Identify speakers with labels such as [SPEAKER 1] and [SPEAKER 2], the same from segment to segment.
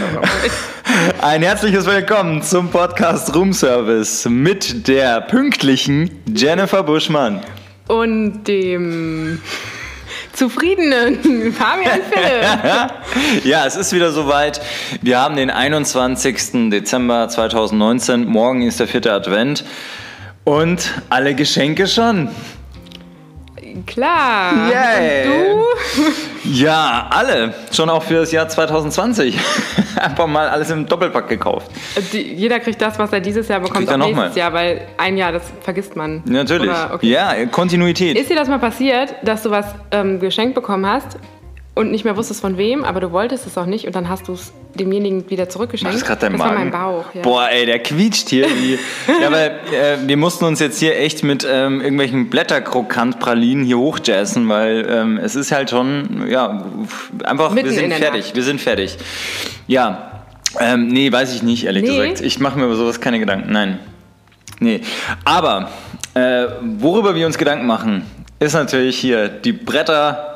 [SPEAKER 1] Ein herzliches Willkommen zum Podcast Room Service mit der pünktlichen Jennifer Buschmann.
[SPEAKER 2] Und dem zufriedenen Fabian Philipp.
[SPEAKER 1] ja, es ist wieder soweit. Wir haben den 21. Dezember 2019. Morgen ist der vierte Advent. Und alle Geschenke schon.
[SPEAKER 2] Klar.
[SPEAKER 1] Yay.
[SPEAKER 2] Und du?
[SPEAKER 1] Ja, alle. Schon auch für das Jahr 2020. Einfach mal alles im Doppelpack gekauft.
[SPEAKER 2] Die, jeder kriegt das, was er dieses Jahr bekommt, auch nächstes
[SPEAKER 1] mal.
[SPEAKER 2] Jahr, weil ein Jahr, das vergisst man.
[SPEAKER 1] Natürlich.
[SPEAKER 2] Oder, okay.
[SPEAKER 1] Ja, Kontinuität.
[SPEAKER 2] Ist dir das mal passiert, dass du was ähm, geschenkt bekommen hast und nicht mehr wusstest von wem, aber du wolltest es auch nicht und dann hast du es demjenigen wieder zurückgeschenkt?
[SPEAKER 1] Das ist gerade dein
[SPEAKER 2] das
[SPEAKER 1] Magen.
[SPEAKER 2] war mein Bauch. Ja.
[SPEAKER 1] Boah, ey, der quietscht hier. Wie. ja, weil äh, wir mussten uns jetzt hier echt mit ähm, irgendwelchen Blätterkrokant-Pralinen hier hochjazzen, weil ähm, es ist halt schon, ja, einfach,
[SPEAKER 2] Mitten
[SPEAKER 1] wir sind fertig,
[SPEAKER 2] Nacht.
[SPEAKER 1] wir sind fertig. Ja, ähm, nee, weiß ich nicht, ehrlich
[SPEAKER 2] Nee?
[SPEAKER 1] gesagt. Ich mache mir über sowas keine Gedanken, nein. Nee, aber äh, worüber wir uns Gedanken machen, ist natürlich hier die Bretter,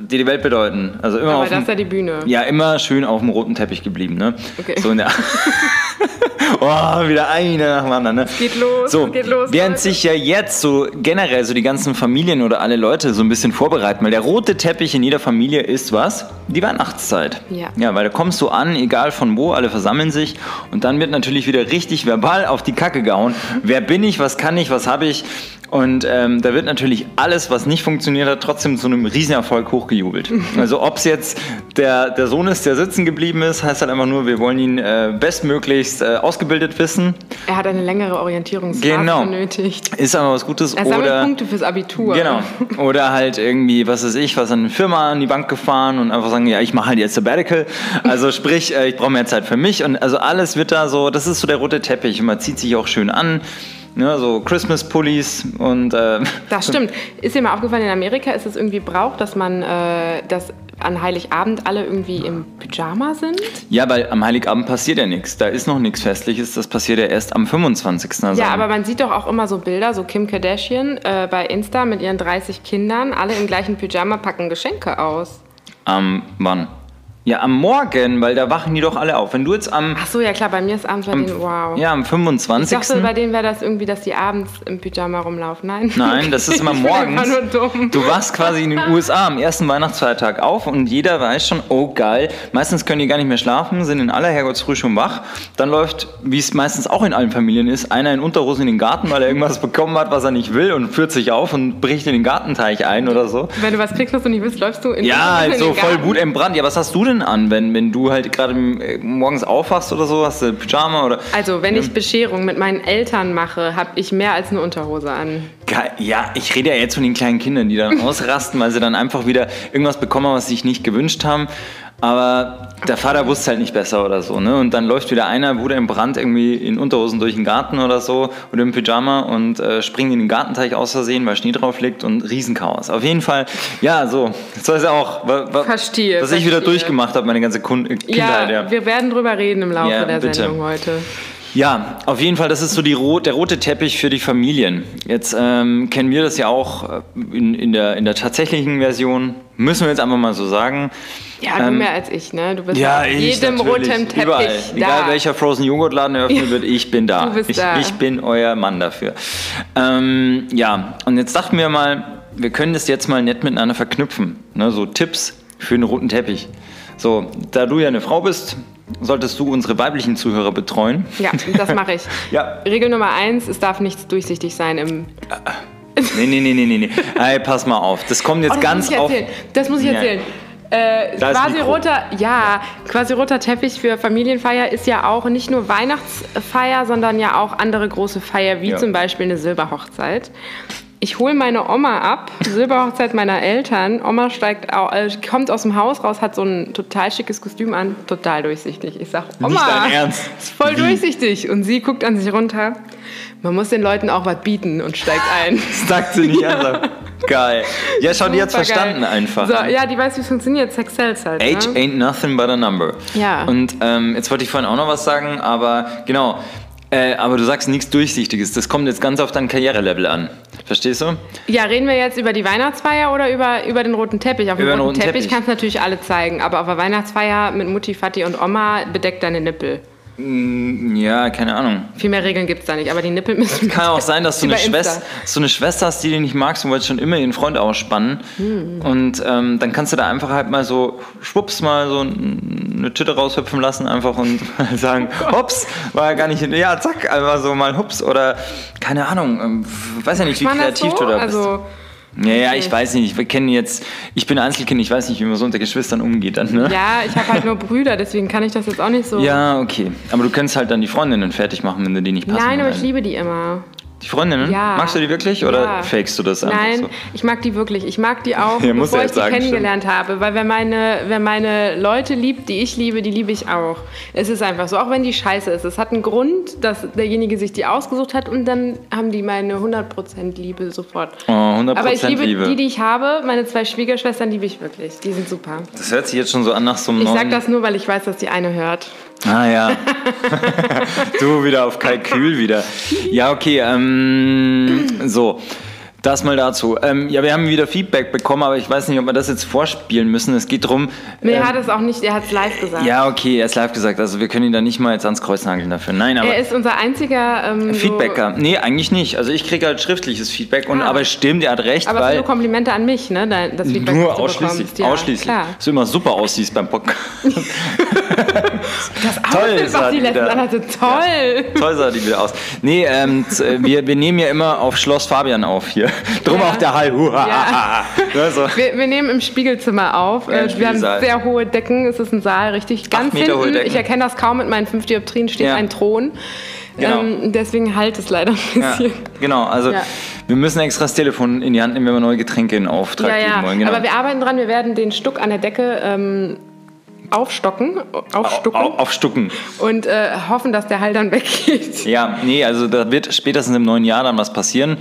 [SPEAKER 1] die die Welt bedeuten. Also immer
[SPEAKER 2] aber
[SPEAKER 1] auf
[SPEAKER 2] das ist ja die Bühne.
[SPEAKER 1] ja, immer schön auf dem roten Teppich geblieben, ne?
[SPEAKER 2] Okay.
[SPEAKER 1] So in der oh, wieder eine nach dem anderen, ne?
[SPEAKER 2] Geht los,
[SPEAKER 1] So,
[SPEAKER 2] geht los,
[SPEAKER 1] während
[SPEAKER 2] Leute.
[SPEAKER 1] sich ja jetzt so generell so die ganzen Familien oder alle Leute so ein bisschen vorbereiten, weil der rote Teppich in jeder Familie ist was? Die Weihnachtszeit.
[SPEAKER 2] Ja.
[SPEAKER 1] Ja, weil da kommst du an, egal von wo, alle versammeln sich und dann wird natürlich wieder richtig verbal auf die Kacke gehauen. Wer bin ich, was kann ich, was habe ich? Und ähm, da wird natürlich alles, was nicht funktioniert hat, trotzdem zu einem Riesenerfolg hochgejubelt. Also ob es jetzt der, der Sohn ist, der sitzen geblieben ist, heißt halt einfach nur, wir wollen ihn äh, bestmöglichst äh, ausgebildet wissen.
[SPEAKER 2] Er hat eine längere Orientierungsphase
[SPEAKER 1] Genau.
[SPEAKER 2] benötigt.
[SPEAKER 1] Ist aber was Gutes.
[SPEAKER 2] Er sammelt
[SPEAKER 1] oder
[SPEAKER 2] Punkte fürs Abitur.
[SPEAKER 1] Genau. Oder halt irgendwie, was weiß ich, was an eine Firma an die Bank gefahren und einfach sagen, ja, ich mache halt jetzt Sabbatical. Also sprich, äh, ich brauche mehr Zeit für mich. Und also alles wird da so, das ist so der rote Teppich. Und man zieht sich auch schön an. Ne, so Christmas-Pullis und äh,
[SPEAKER 2] Das stimmt. Ist dir mal aufgefallen, in Amerika ist es irgendwie Brauch, dass man, äh, dass an Heiligabend alle irgendwie im Pyjama sind?
[SPEAKER 1] ja, weil am Heiligabend passiert ja nichts. Da ist noch nichts Festliches. Das passiert ja erst am 25. Also
[SPEAKER 2] Ja, aber man sieht doch auch immer so Bilder, so Kim Kardashian äh, bei Insta mit ihren 30 Kindern, alle im gleichen Pyjama packen Geschenke aus.
[SPEAKER 1] am wann? Ja, am Morgen, weil da wachen die doch alle auf. Wenn du jetzt am,
[SPEAKER 2] Ach so, ja klar, bei mir ist abends bei denen, wow.
[SPEAKER 1] ja, am
[SPEAKER 2] ich
[SPEAKER 1] 25.
[SPEAKER 2] dachte, bei denen wäre das irgendwie, dass die abends im Pyjama rumlaufen. Nein.
[SPEAKER 1] Nein, das ist immer
[SPEAKER 2] Ich bin
[SPEAKER 1] morgens.
[SPEAKER 2] nur dumm.
[SPEAKER 1] Du wachst quasi in den USA am ersten Weihnachtsfeiertag auf und jeder weiß schon, oh geil. Meistens können die gar nicht mehr schlafen, sind in aller Herrgottsfrüh schon wach. Dann läuft, wie es meistens auch in allen Familien ist, einer in Unterhosen in den Garten, weil er irgendwas bekommen hat, was er nicht will und führt sich auf und bricht in den Gartenteich ein oder so.
[SPEAKER 2] Wenn du was kriegst, was du nicht willst, läufst du in
[SPEAKER 1] Ja,
[SPEAKER 2] in
[SPEAKER 1] halt
[SPEAKER 2] den
[SPEAKER 1] so voll
[SPEAKER 2] Garten.
[SPEAKER 1] Wut entbrannt. Ja, was hast du denn an, wenn, wenn du halt gerade äh, morgens aufwachst oder so? Hast du Pyjama oder...
[SPEAKER 2] Also, wenn ich Bescherung mit meinen Eltern mache, habe ich mehr als eine Unterhose an.
[SPEAKER 1] Geil. Ja, ich rede ja jetzt von den kleinen Kindern, die dann ausrasten, weil sie dann einfach wieder irgendwas bekommen, was sie sich nicht gewünscht haben. Aber der Vater wusste halt nicht besser oder so, ne? Und dann läuft wieder einer, Bruder im Brand, irgendwie in Unterhosen durch den Garten oder so oder im Pyjama und äh, springt in den Gartenteich aus Versehen, weil Schnee drauf liegt und Riesenchaos. Auf jeden Fall, ja, so. Das weiß ja auch, wa, wa,
[SPEAKER 2] Verstehe,
[SPEAKER 1] was ich wieder
[SPEAKER 2] verstehe.
[SPEAKER 1] durchgemacht habe, meine ganze Kindheit,
[SPEAKER 2] Ja,
[SPEAKER 1] ja.
[SPEAKER 2] wir werden drüber reden im Laufe
[SPEAKER 1] Ja,
[SPEAKER 2] der
[SPEAKER 1] bitte.
[SPEAKER 2] Sendung heute.
[SPEAKER 1] Ja, auf jeden Fall, das ist so die rot, der rote Teppich für die Familien. Jetzt ähm, kennen wir das ja auch äh, in, in, der, in der tatsächlichen Version, müssen wir jetzt einfach mal so sagen.
[SPEAKER 2] Ja, du
[SPEAKER 1] Ähm,
[SPEAKER 2] mehr als ich, ne? Du bist
[SPEAKER 1] Ja,
[SPEAKER 2] auf jedem roten Teppich
[SPEAKER 1] überall.
[SPEAKER 2] da.
[SPEAKER 1] Egal welcher Frozen Joghurtladen eröffnet wird, ich bin da.
[SPEAKER 2] Du bist
[SPEAKER 1] ich,
[SPEAKER 2] da.
[SPEAKER 1] ich bin euer Mann dafür. Ähm, ja, und jetzt dachten wir mal, wir können das jetzt mal nett miteinander verknüpfen. Ne? So Tipps für einen roten Teppich. So, da du ja eine Frau bist, solltest du unsere weiblichen Zuhörer betreuen.
[SPEAKER 2] Ja, das mache ich.
[SPEAKER 1] Ja.
[SPEAKER 2] Regel Nummer eins, es darf nichts durchsichtig sein im...
[SPEAKER 1] Nee, nee, nee, nee, nee, nee. Hey, pass mal auf. Das kommt jetzt
[SPEAKER 2] Oh, das
[SPEAKER 1] ganz
[SPEAKER 2] muss ich
[SPEAKER 1] auf.
[SPEAKER 2] erzählen. Das muss ich
[SPEAKER 1] Ja.
[SPEAKER 2] erzählen. Äh,
[SPEAKER 1] Da ist
[SPEAKER 2] quasi roter, ja, quasi roter Teppich für Familienfeier ist ja auch nicht nur Weihnachtsfeier, sondern ja auch andere große Feier, wie
[SPEAKER 1] Ja.
[SPEAKER 2] zum Beispiel eine Silberhochzeit. Ich hole meine Oma ab, Silberhochzeit meiner Eltern. Oma steigt, äh, kommt aus dem Haus raus, hat so ein total schickes Kostüm an, total durchsichtig. Ich sag, Oma,
[SPEAKER 1] dein Ernst?
[SPEAKER 2] ist voll durchsichtig. Und sie guckt an sich runter. Man muss den Leuten auch was bieten und steigt ein.
[SPEAKER 1] Das sagt sie nicht an. Geil. Ja, schau, die
[SPEAKER 2] Supergeil.
[SPEAKER 1] verstanden einfach.
[SPEAKER 2] So, ja, die weiß, wie es funktioniert. Sex sells halt.
[SPEAKER 1] Age
[SPEAKER 2] ne?
[SPEAKER 1] ain't nothing but a number.
[SPEAKER 2] Ja.
[SPEAKER 1] Und ähm, jetzt wollte ich vorhin auch noch was sagen, aber genau. Äh, aber du sagst nichts Durchsichtiges. Das kommt jetzt ganz auf dein Karrierelevel an. Verstehst du?
[SPEAKER 2] Ja, reden wir jetzt über die Weihnachtsfeier oder über, über den roten Teppich? Auf dem
[SPEAKER 1] Über den
[SPEAKER 2] roten,
[SPEAKER 1] roten
[SPEAKER 2] Teppich,
[SPEAKER 1] Teppich.
[SPEAKER 2] kannst du natürlich alle zeigen, aber auf der Weihnachtsfeier mit Mutti, Vati und Oma bedeckt deine Nippel.
[SPEAKER 1] Ja, keine Ahnung.
[SPEAKER 2] Viel mehr Regeln gibt es da nicht, aber die Nippel müssen.
[SPEAKER 1] Kann auch sein, dass du eine. Schwester, du eine Schwester hast, die du nicht magst und wolltest schon immer ihren Freund ausspannen.
[SPEAKER 2] Hm.
[SPEAKER 1] Und ähm, dann kannst du da einfach halt mal so, schwupps, mal so eine Tüte raushüpfen lassen einfach und sagen, hops, war ja gar nicht, ja, zack, einfach so mal hups oder keine Ahnung, ähm, weiß ja nicht, wie kreativ
[SPEAKER 2] so?
[SPEAKER 1] du da bist.
[SPEAKER 2] Also,
[SPEAKER 1] ja, ja, ich weiß nicht, wir kennen jetzt, ich bin Einzelkind, ich weiß nicht, wie man so unter Geschwistern umgeht dann, ne?
[SPEAKER 2] ja, ich habe halt nur Brüder, deswegen kann ich das jetzt auch nicht so.
[SPEAKER 1] Ja, okay. Aber du kannst halt dann die Freundinnen fertig machen, wenn du die nicht passen.
[SPEAKER 2] Nein, aber ich liebe die immer.
[SPEAKER 1] Die Freundinnen?
[SPEAKER 2] Ja.
[SPEAKER 1] Magst du die wirklich oder
[SPEAKER 2] Ja.
[SPEAKER 1] fakest du das einfach
[SPEAKER 2] Nein,
[SPEAKER 1] so?
[SPEAKER 2] ich mag die wirklich. Ich mag die auch,
[SPEAKER 1] Ja,
[SPEAKER 2] bevor ich die
[SPEAKER 1] sagen,
[SPEAKER 2] kennengelernt habe. Weil wer meine, wer meine Leute liebt, die ich liebe, die liebe ich auch. Es ist einfach so, auch wenn die scheiße ist. Es hat einen Grund, dass derjenige sich die ausgesucht hat und dann haben die meine 100% Liebe sofort.
[SPEAKER 1] Oh, 100%
[SPEAKER 2] Aber ich liebe
[SPEAKER 1] Liebe.
[SPEAKER 2] die, die ich habe. Meine zwei Schwiegerschwestern liebe ich wirklich. Die sind super.
[SPEAKER 1] Das hört sich jetzt schon so an nach so einem
[SPEAKER 2] Ich sag das nur, weil ich weiß, dass die eine hört.
[SPEAKER 1] Ah ja. du wieder auf Kalkül wieder. Ja, okay. Ähm, so. Das mal dazu. Ähm, ja, wir haben wieder Feedback bekommen, aber ich weiß nicht, ob wir das jetzt vorspielen müssen. Es geht darum.
[SPEAKER 2] Nee, er
[SPEAKER 1] ähm,
[SPEAKER 2] hat es auch nicht, er hat es live gesagt.
[SPEAKER 1] ja, okay, er ist live gesagt. Also wir können ihn da nicht mal jetzt ans Kreuz nageln dafür. Nein, aber
[SPEAKER 2] Er ist unser einziger ähm,
[SPEAKER 1] Feedbacker. Nee, eigentlich nicht. Also ich kriege halt schriftliches Feedback. Und,
[SPEAKER 2] Ah.
[SPEAKER 1] aber es stimmt, er hat recht,
[SPEAKER 2] So, aber es sind
[SPEAKER 1] weil
[SPEAKER 2] nur Komplimente an mich, ne? Das Feedback,
[SPEAKER 1] nur ausschließlich.
[SPEAKER 2] Ja,
[SPEAKER 1] ausschließlich.
[SPEAKER 2] Klar.
[SPEAKER 1] Dass du immer super aussiehst beim Podcast.
[SPEAKER 2] Das
[SPEAKER 1] Toll
[SPEAKER 2] Outfit, was die letzten anhatte, toll.
[SPEAKER 1] Toll sah die wieder aus. Nee, ähm, z- wir, wir nehmen ja immer auf Schloss Fabian auf hier. Drum
[SPEAKER 2] Ja.
[SPEAKER 1] auch der Hall. Huha,
[SPEAKER 2] Ja.
[SPEAKER 1] Ne, so.
[SPEAKER 2] Wir, wir nehmen im Spiegelzimmer auf.
[SPEAKER 1] Ja,
[SPEAKER 2] Äh, wir haben sehr hohe Decken. Es ist ein Saal, richtig. Ganz hinten, ich erkenne das kaum mit meinen fünf Dioptrien, steht
[SPEAKER 1] Ja.
[SPEAKER 2] ein Thron.
[SPEAKER 1] Genau.
[SPEAKER 2] Ähm, deswegen halt es leider ein
[SPEAKER 1] Ja,
[SPEAKER 2] bisschen.
[SPEAKER 1] genau, also
[SPEAKER 2] Ja.
[SPEAKER 1] wir müssen extra das Telefon in die Hand nehmen, wenn wir neue Getränke in Auftrag
[SPEAKER 2] Ja, ja.
[SPEAKER 1] geben wollen. Genau.
[SPEAKER 2] Aber wir arbeiten dran. Wir werden den Stuck an der Decke ähm, aufstocken, aufstucken
[SPEAKER 1] Au- aufstucken.
[SPEAKER 2] und äh, hoffen, dass der Hall dann weggeht.
[SPEAKER 1] Ja, nee, also da wird spätestens im neuen Jahr dann was passieren.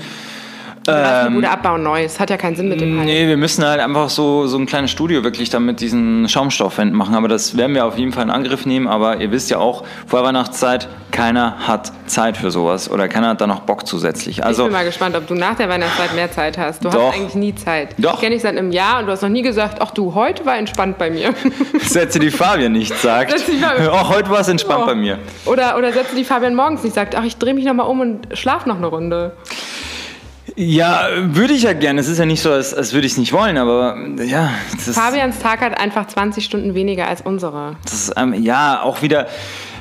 [SPEAKER 2] Ähm, Bude abbauen neu. Es hat ja keinen Sinn mit dem Hall.
[SPEAKER 1] Nee, wir müssen halt einfach so, so ein kleines Studio wirklich dann mit diesen Schaumstoffwänden machen. Aber das werden wir auf jeden Fall in Angriff nehmen. Aber ihr wisst ja auch, vor Weihnachtszeit, keiner hat Zeit für sowas. Oder keiner hat da noch Bock zusätzlich.
[SPEAKER 2] ich
[SPEAKER 1] Also,
[SPEAKER 2] bin mal gespannt, ob du nach der Weihnachtszeit mehr Zeit hast. Du
[SPEAKER 1] Doch.
[SPEAKER 2] hast eigentlich nie Zeit.
[SPEAKER 1] Doch.
[SPEAKER 2] Ich kenne dich seit einem Jahr und du hast noch nie gesagt, ach du, heute war entspannt bei mir.
[SPEAKER 1] Sätze, die Fabian nicht sagt.
[SPEAKER 2] Sätze, die Fabian-
[SPEAKER 1] Auch heute war es entspannt
[SPEAKER 2] Oh.
[SPEAKER 1] bei mir.
[SPEAKER 2] Oder, oder Sätze, die Fabian morgens nicht sagt, ach, ich drehe mich nochmal um und schlaf noch eine Runde.
[SPEAKER 1] Ja, würde ich ja gerne. Es ist ja nicht so, als, als würde ich es nicht wollen, aber ja,
[SPEAKER 2] Fabians Tag hat einfach 20 Stunden weniger als unsere.
[SPEAKER 1] das ist ähm, ja auch wieder,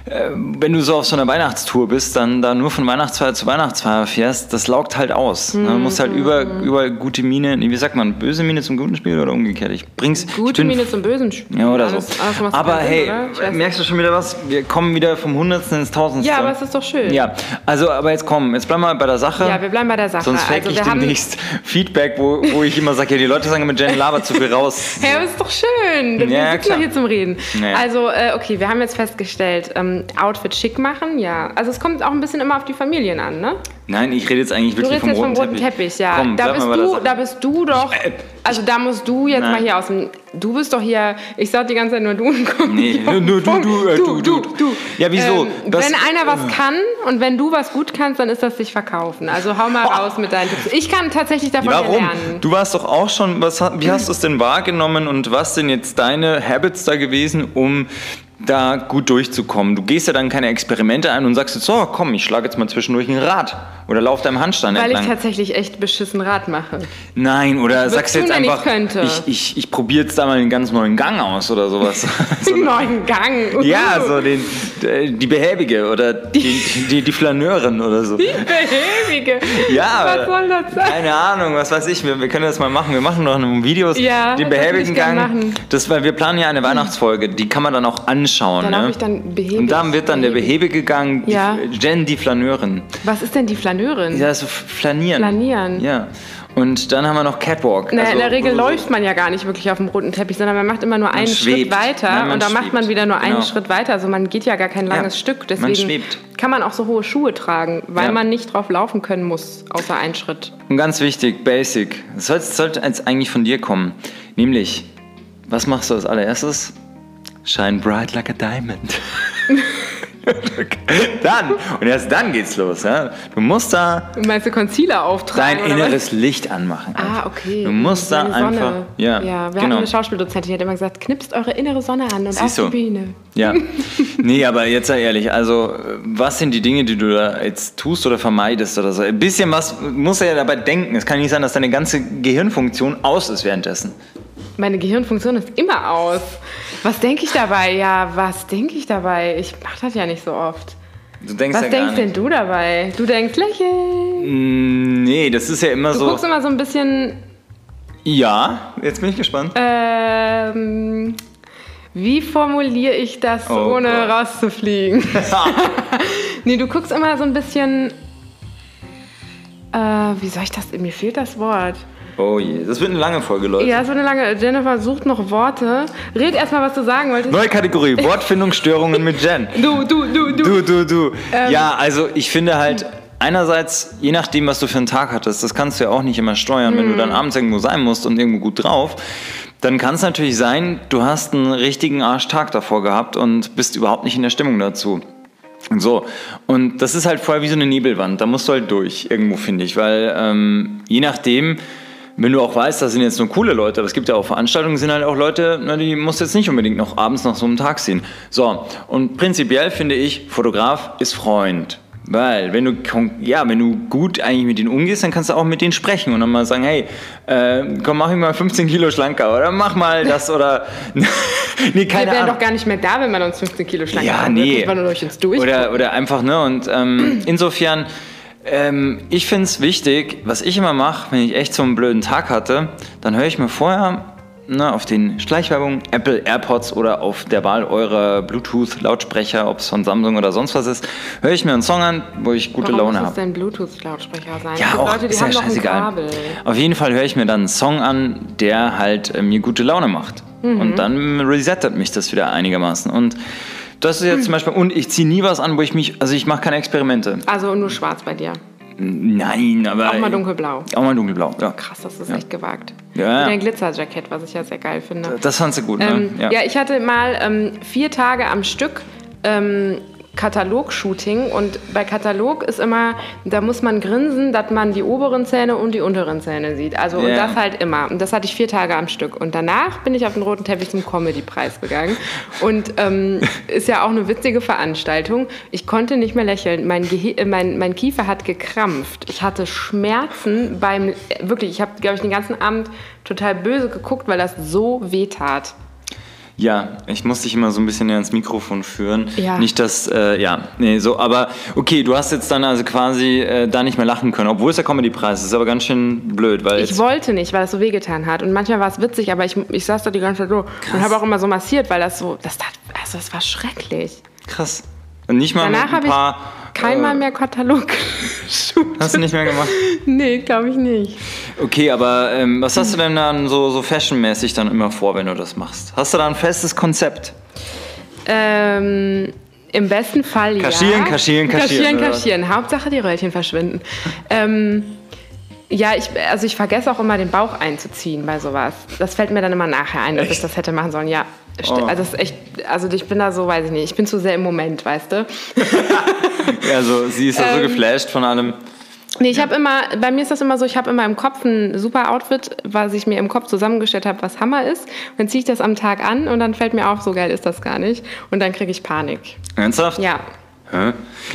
[SPEAKER 1] wenn du so auf so einer Weihnachtstour bist, dann da nur von Weihnachtsfeier zu Weihnachtsfeier fährst, das laugt halt aus. Ne? Du musst halt über, über gute Miene, nee, wie sagt man, böse Miene zum guten Spiel oder umgekehrt? Ich bring's. ich
[SPEAKER 2] Gute
[SPEAKER 1] bin-
[SPEAKER 2] Miene zum bösen Spiel.
[SPEAKER 1] Ja, oder
[SPEAKER 2] Alles-
[SPEAKER 1] so.
[SPEAKER 2] alles macht
[SPEAKER 1] aber hey,
[SPEAKER 2] Sinn? Ich
[SPEAKER 1] merkst du schon wieder was? Wir kommen wieder vom Hundertsten ins Tausendste.
[SPEAKER 2] Ja, aber es ist doch schön.
[SPEAKER 1] Ja, also, aber jetzt komm, jetzt bleiben wir bei der Sache.
[SPEAKER 2] Ja, wir bleiben bei der Sache.
[SPEAKER 1] Sonst fake
[SPEAKER 2] Also,
[SPEAKER 1] ich demnächst Feedback, wo, wo ich immer sage, ja, die Leute sagen mit Jen labert zu viel raus.
[SPEAKER 2] Hey, aber ist doch schön. Wir
[SPEAKER 1] Ja,
[SPEAKER 2] sitzen
[SPEAKER 1] klar.
[SPEAKER 2] doch hier zum Reden.
[SPEAKER 1] Naja.
[SPEAKER 2] Also, äh, okay, wir haben jetzt festgestellt, ähm, Outfit schick machen, ja. Also es kommt auch ein bisschen immer auf die Familien an, ne?
[SPEAKER 1] Nein, ich rede jetzt eigentlich
[SPEAKER 2] Du
[SPEAKER 1] wirklich
[SPEAKER 2] redest
[SPEAKER 1] vom
[SPEAKER 2] jetzt
[SPEAKER 1] roten
[SPEAKER 2] vom roten
[SPEAKER 1] Teppich.
[SPEAKER 2] Teppich, ja.
[SPEAKER 1] Komm,
[SPEAKER 2] da, bist du, da bist du doch.
[SPEAKER 1] Äh,
[SPEAKER 2] Also da musst du jetzt
[SPEAKER 1] Nein.
[SPEAKER 2] mal hier aus dem. Du bist doch hier. Ich sag die ganze Zeit nur du und komm
[SPEAKER 1] Nee, nur du, du, äh, du, du.
[SPEAKER 2] du.
[SPEAKER 1] Ja, wieso?
[SPEAKER 2] Ähm,
[SPEAKER 1] Das-
[SPEAKER 2] wenn einer was kann und wenn du was gut kannst, dann ist das sich verkaufen. Also hau mal raus mit deinen Tipps. Ich kann tatsächlich davon
[SPEAKER 1] Warum?
[SPEAKER 2] lernen.
[SPEAKER 1] Du warst doch auch schon, was, wie hast du es denn wahrgenommen und was sind jetzt deine Habits da gewesen, um da gut durchzukommen? Du gehst ja dann keine Experimente ein und sagst jetzt, so, komm, ich schlage jetzt mal zwischendurch ein Rad oder lauf deinem Handstand
[SPEAKER 2] Weil ich
[SPEAKER 1] entlang.
[SPEAKER 2] tatsächlich echt beschissen Rad mache.
[SPEAKER 1] Nein, oder sagst du
[SPEAKER 2] tun,
[SPEAKER 1] jetzt einfach,
[SPEAKER 2] könnte.
[SPEAKER 1] ich, ich, ich probiere jetzt da mal einen ganz neuen Gang aus oder sowas. so,
[SPEAKER 2] Den neuen Gang.
[SPEAKER 1] ja, so den, die Behäbige oder die, die, die Flaneurin oder so.
[SPEAKER 2] Behäbige.
[SPEAKER 1] Ja,
[SPEAKER 2] Was soll das sein?
[SPEAKER 1] Keine Ahnung, was weiß ich. Wir, wir können das mal machen. Wir machen noch Videos.
[SPEAKER 2] Ja,
[SPEAKER 1] den behäbigen
[SPEAKER 2] ich
[SPEAKER 1] Gang. Das, weil wir planen ja eine Weihnachtsfolge. Die kann man dann auch anschauen.
[SPEAKER 2] Dann
[SPEAKER 1] ne?
[SPEAKER 2] laufe ich dann behäbig.
[SPEAKER 1] Und dann wird dann der behäbige Gang, die,
[SPEAKER 2] Ja.
[SPEAKER 1] Jen die Flaneurin.
[SPEAKER 2] Was ist denn die Flaneurin?
[SPEAKER 1] Ja, so flanieren.
[SPEAKER 2] Flanieren.
[SPEAKER 1] Ja. Und dann haben wir noch Catwalk.
[SPEAKER 2] Na,
[SPEAKER 1] Also,
[SPEAKER 2] in der Regel läuft man ja gar nicht wirklich auf dem roten Teppich, sondern man macht immer nur einen
[SPEAKER 1] schwebt.
[SPEAKER 2] Schritt weiter
[SPEAKER 1] Nein, man
[SPEAKER 2] und dann macht man
[SPEAKER 1] schwebt.
[SPEAKER 2] wieder nur einen
[SPEAKER 1] Genau.
[SPEAKER 2] Schritt weiter. Also man geht ja gar kein langes
[SPEAKER 1] Ja,
[SPEAKER 2] Stück.
[SPEAKER 1] man
[SPEAKER 2] Deswegen
[SPEAKER 1] schwebt.
[SPEAKER 2] kann man auch so hohe Schuhe tragen, weil
[SPEAKER 1] Ja.
[SPEAKER 2] man nicht drauf laufen können muss, außer einen Schritt.
[SPEAKER 1] Und ganz wichtig, basic. Das sollte, sollte jetzt eigentlich von dir kommen. Nämlich, was machst du als allererstes? Shine bright like a diamond. dann, und erst dann geht's los. Ja? Du musst da
[SPEAKER 2] Meinst du Concealer auftragen?
[SPEAKER 1] dein inneres Licht anmachen.
[SPEAKER 2] Ah, okay.
[SPEAKER 1] Du musst da
[SPEAKER 2] Sonne.
[SPEAKER 1] einfach. Ja,
[SPEAKER 2] ja wir
[SPEAKER 1] genau.
[SPEAKER 2] hatten eine Schauspieldozentin, die hat immer gesagt, knipst eure innere Sonne an und
[SPEAKER 1] Siehst
[SPEAKER 2] auf
[SPEAKER 1] du.
[SPEAKER 2] die Bühne.
[SPEAKER 1] Ja. Nee, aber jetzt sei ehrlich, also was sind die Dinge, die du da jetzt tust oder vermeidest oder so? Ein bisschen was musst du ja dabei denken. Es kann nicht sein, dass deine ganze Gehirnfunktion aus ist währenddessen.
[SPEAKER 2] Meine Gehirnfunktion ist immer aus. Was denke ich dabei? Ja, was denke ich dabei? Ich mache das ja nicht so oft.
[SPEAKER 1] Du denkst
[SPEAKER 2] Was
[SPEAKER 1] ja
[SPEAKER 2] denkst denn du dabei? Du denkst lächeln.
[SPEAKER 1] Mm, Nee, das ist ja immer
[SPEAKER 2] Du
[SPEAKER 1] so.
[SPEAKER 2] guckst immer so ein bisschen,
[SPEAKER 1] Ja, jetzt bin ich gespannt.
[SPEAKER 2] ähm, wie formuliere ich das,
[SPEAKER 1] Oh
[SPEAKER 2] ohne
[SPEAKER 1] Gott.
[SPEAKER 2] rauszufliegen? nee, du guckst immer so ein bisschen, äh, wie soll ich das, mir fehlt das Wort.
[SPEAKER 1] Oh je, das wird eine lange Folge, Leute.
[SPEAKER 2] Ja, so eine lange, Jennifer sucht noch Worte. Red erstmal, was du sagen wolltest.
[SPEAKER 1] Neue Kategorie, Wortfindungsstörungen mit Jen.
[SPEAKER 2] Du, du, du, du.
[SPEAKER 1] Du, du, du.
[SPEAKER 2] Ähm.
[SPEAKER 1] ja, also ich finde halt, einerseits, je nachdem, was du für einen Tag hattest, das kannst du ja auch nicht immer steuern, wenn du
[SPEAKER 2] Mhm.
[SPEAKER 1] dann abends irgendwo sein musst und irgendwo gut drauf. Dann kann es natürlich sein, du hast einen richtigen Arschtag davor gehabt und bist überhaupt nicht in der Stimmung dazu. So, und das ist halt vorher wie so eine Nebelwand, da musst du halt durch, irgendwo finde ich, weil ähm, je nachdem, wenn du auch weißt, das sind jetzt nur coole Leute, aber es gibt ja auch Veranstaltungen, sind halt auch Leute, na, die musst du jetzt nicht unbedingt noch abends nach so einem Tag sehen. So, und prinzipiell finde ich, Fotograf ist Freund. Weil, wenn du, ja, wenn du gut eigentlich mit denen umgehst, dann kannst du auch mit denen sprechen und dann mal sagen, hey, äh, komm, mach mich mal 15 Kilo schlanker oder mach mal das oder, nee,
[SPEAKER 2] Wir
[SPEAKER 1] keine
[SPEAKER 2] wären
[SPEAKER 1] Ahnung.
[SPEAKER 2] doch gar nicht mehr da, wenn man uns 15 Kilo schlank
[SPEAKER 1] Ja,
[SPEAKER 2] macht.
[SPEAKER 1] nee.
[SPEAKER 2] Muss man durch uns durch.
[SPEAKER 1] Oder, oder einfach, ne? Und ähm, insofern, ähm, ich finde es wichtig, was ich immer mache, wenn ich echt so einen blöden Tag hatte, dann höre ich mir vorher ne, auf den Schleichwerbung Apple AirPods oder auf der Wahl eurer Bluetooth-Lautsprecher, ob es von Samsung oder sonst was ist, höre ich mir einen Song an, wo ich gute
[SPEAKER 2] Warum
[SPEAKER 1] Laune
[SPEAKER 2] muss es
[SPEAKER 1] habe.
[SPEAKER 2] denn Bluetooth-Lautsprecher sein?
[SPEAKER 1] Ja, auch,
[SPEAKER 2] Leute,
[SPEAKER 1] ist ja scheißegal. Auf jeden Fall höre ich mir dann einen Song an, der halt äh, mir gute Laune macht.
[SPEAKER 2] Mhm.
[SPEAKER 1] Und dann resettet mich das wieder einigermaßen. Und das ist jetzt zum Beispiel, und ich ziehe nie was an, wo ich mich, also ich mache keine Experimente.
[SPEAKER 2] Also nur schwarz bei dir.
[SPEAKER 1] Nein, aber.
[SPEAKER 2] Auch mal dunkelblau.
[SPEAKER 1] Auch mal dunkelblau, ja.
[SPEAKER 2] Krass, das ist echt gewagt.
[SPEAKER 1] Ja,
[SPEAKER 2] Mit
[SPEAKER 1] ja.
[SPEAKER 2] ein Glitzerjackett, was ich ja sehr geil finde.
[SPEAKER 1] Das fandst du gut, ne?
[SPEAKER 2] Ähm, ja. ich hatte mal ähm, vier Tage am Stück ähm, Katalog-Shooting und bei Katalog ist immer, da muss man grinsen, dass man die oberen Zähne und die unteren Zähne sieht. Also und
[SPEAKER 1] Ja.
[SPEAKER 2] das halt immer. Und das hatte ich vier Tage am Stück. Und danach bin ich auf den roten Teppich zum Comedy-Preis gegangen. Und ähm, ist ja auch eine witzige Veranstaltung. Ich konnte nicht mehr lächeln. Mein, Gehe äh, mein, mein Kiefer hat gekrampft. Ich hatte Schmerzen beim, äh, wirklich, ich habe, glaube ich, den ganzen Abend total böse geguckt, weil das so weh tat.
[SPEAKER 1] Ja, ich muss dich immer so ein bisschen ins Mikrofon führen.
[SPEAKER 2] Ja.
[SPEAKER 1] Nicht, dass, äh, ja, nee, so, aber okay, du hast jetzt dann also quasi äh, da nicht mehr lachen können, obwohl es der Comedy-Preis ist, ist aber ganz schön blöd, weil
[SPEAKER 2] Ich wollte nicht, weil das so wehgetan hat. Und manchmal war es witzig, aber ich, ich saß da die ganze Zeit so und habe auch immer so massiert, weil das so, das tat, also das war schrecklich.
[SPEAKER 1] krass. Und nicht mal
[SPEAKER 2] Danach
[SPEAKER 1] mit
[SPEAKER 2] habe
[SPEAKER 1] ein
[SPEAKER 2] ich
[SPEAKER 1] paar...
[SPEAKER 2] keinmal
[SPEAKER 1] äh,
[SPEAKER 2] mehr Katalog geshootet.
[SPEAKER 1] Hast du nicht mehr gemacht?
[SPEAKER 2] Nee, glaube ich nicht.
[SPEAKER 1] Okay, aber ähm, was hast du denn dann so, so fashionmäßig dann immer vor, wenn du das machst? Hast du da ein festes Konzept?
[SPEAKER 2] Ähm, Im besten Fall
[SPEAKER 1] Kaschieren,
[SPEAKER 2] ja.
[SPEAKER 1] kaschieren, kaschieren,
[SPEAKER 2] Kaschieren,
[SPEAKER 1] was?
[SPEAKER 2] kaschieren. Hauptsache die Röllchen verschwinden. ähm, ja, ich, also ich vergesse auch immer den Bauch einzuziehen bei sowas. Das fällt mir dann immer nachher ein, dass ich das hätte machen sollen. Ja,
[SPEAKER 1] Oh.
[SPEAKER 2] also das ist echt, also ich bin da so, weiß ich nicht, ich bin zu sehr im Moment, weißt du.
[SPEAKER 1] Also sie ist ja so geflasht von allem.
[SPEAKER 2] Nee, ich habe immer, bei mir ist das immer so, ich habe immer im Kopf ein super Outfit, was ich mir im Kopf zusammengestellt habe, was Hammer ist. Und dann ziehe ich das am Tag an und dann fällt mir auf, so geil ist das gar nicht. Und dann kriege ich Panik.
[SPEAKER 1] Ernsthaft?
[SPEAKER 2] Ja.
[SPEAKER 1] Hä?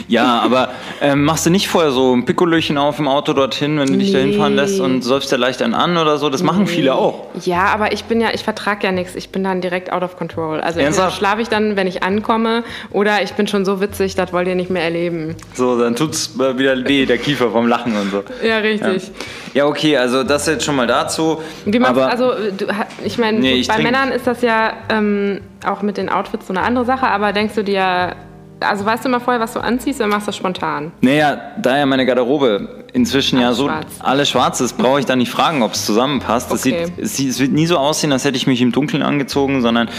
[SPEAKER 1] Ja, aber ähm, machst du nicht vorher so ein Pikolöchen auf im Auto dorthin, wenn du dich da
[SPEAKER 2] Nee.
[SPEAKER 1] hinfahren lässt und säufst dir leicht einen an oder so? Das machen viele auch.
[SPEAKER 2] Ja, aber ich bin ja, ich vertrage ja nichts. Ich bin dann direkt out of control. Also entweder schlafe ich dann, wenn ich ankomme, oder ich bin schon so witzig, das wollt ihr nicht mehr erleben.
[SPEAKER 1] So, dann tut's wieder weh, der Kiefer vom Lachen und so.
[SPEAKER 2] Ja, richtig.
[SPEAKER 1] Ja, okay, also das jetzt schon mal dazu.
[SPEAKER 2] Wie man,
[SPEAKER 1] aber
[SPEAKER 2] also du, ich meine,
[SPEAKER 1] Nee,
[SPEAKER 2] bei Männern ist das ja ähm, auch mit den Outfits so eine andere Sache, aber denkst du dir, also weißt du mal vorher, was du anziehst, oder machst du das spontan?
[SPEAKER 1] Naja, da ja meine Garderobe inzwischen ja
[SPEAKER 2] Alles
[SPEAKER 1] so
[SPEAKER 2] schwarz.
[SPEAKER 1] alles schwarz ist, brauche ich da nicht fragen, ob es zusammenpasst. Das
[SPEAKER 2] Okay.
[SPEAKER 1] sieht, es, sieht, es wird nie so aussehen, als hätte ich mich im Dunkeln angezogen, sondern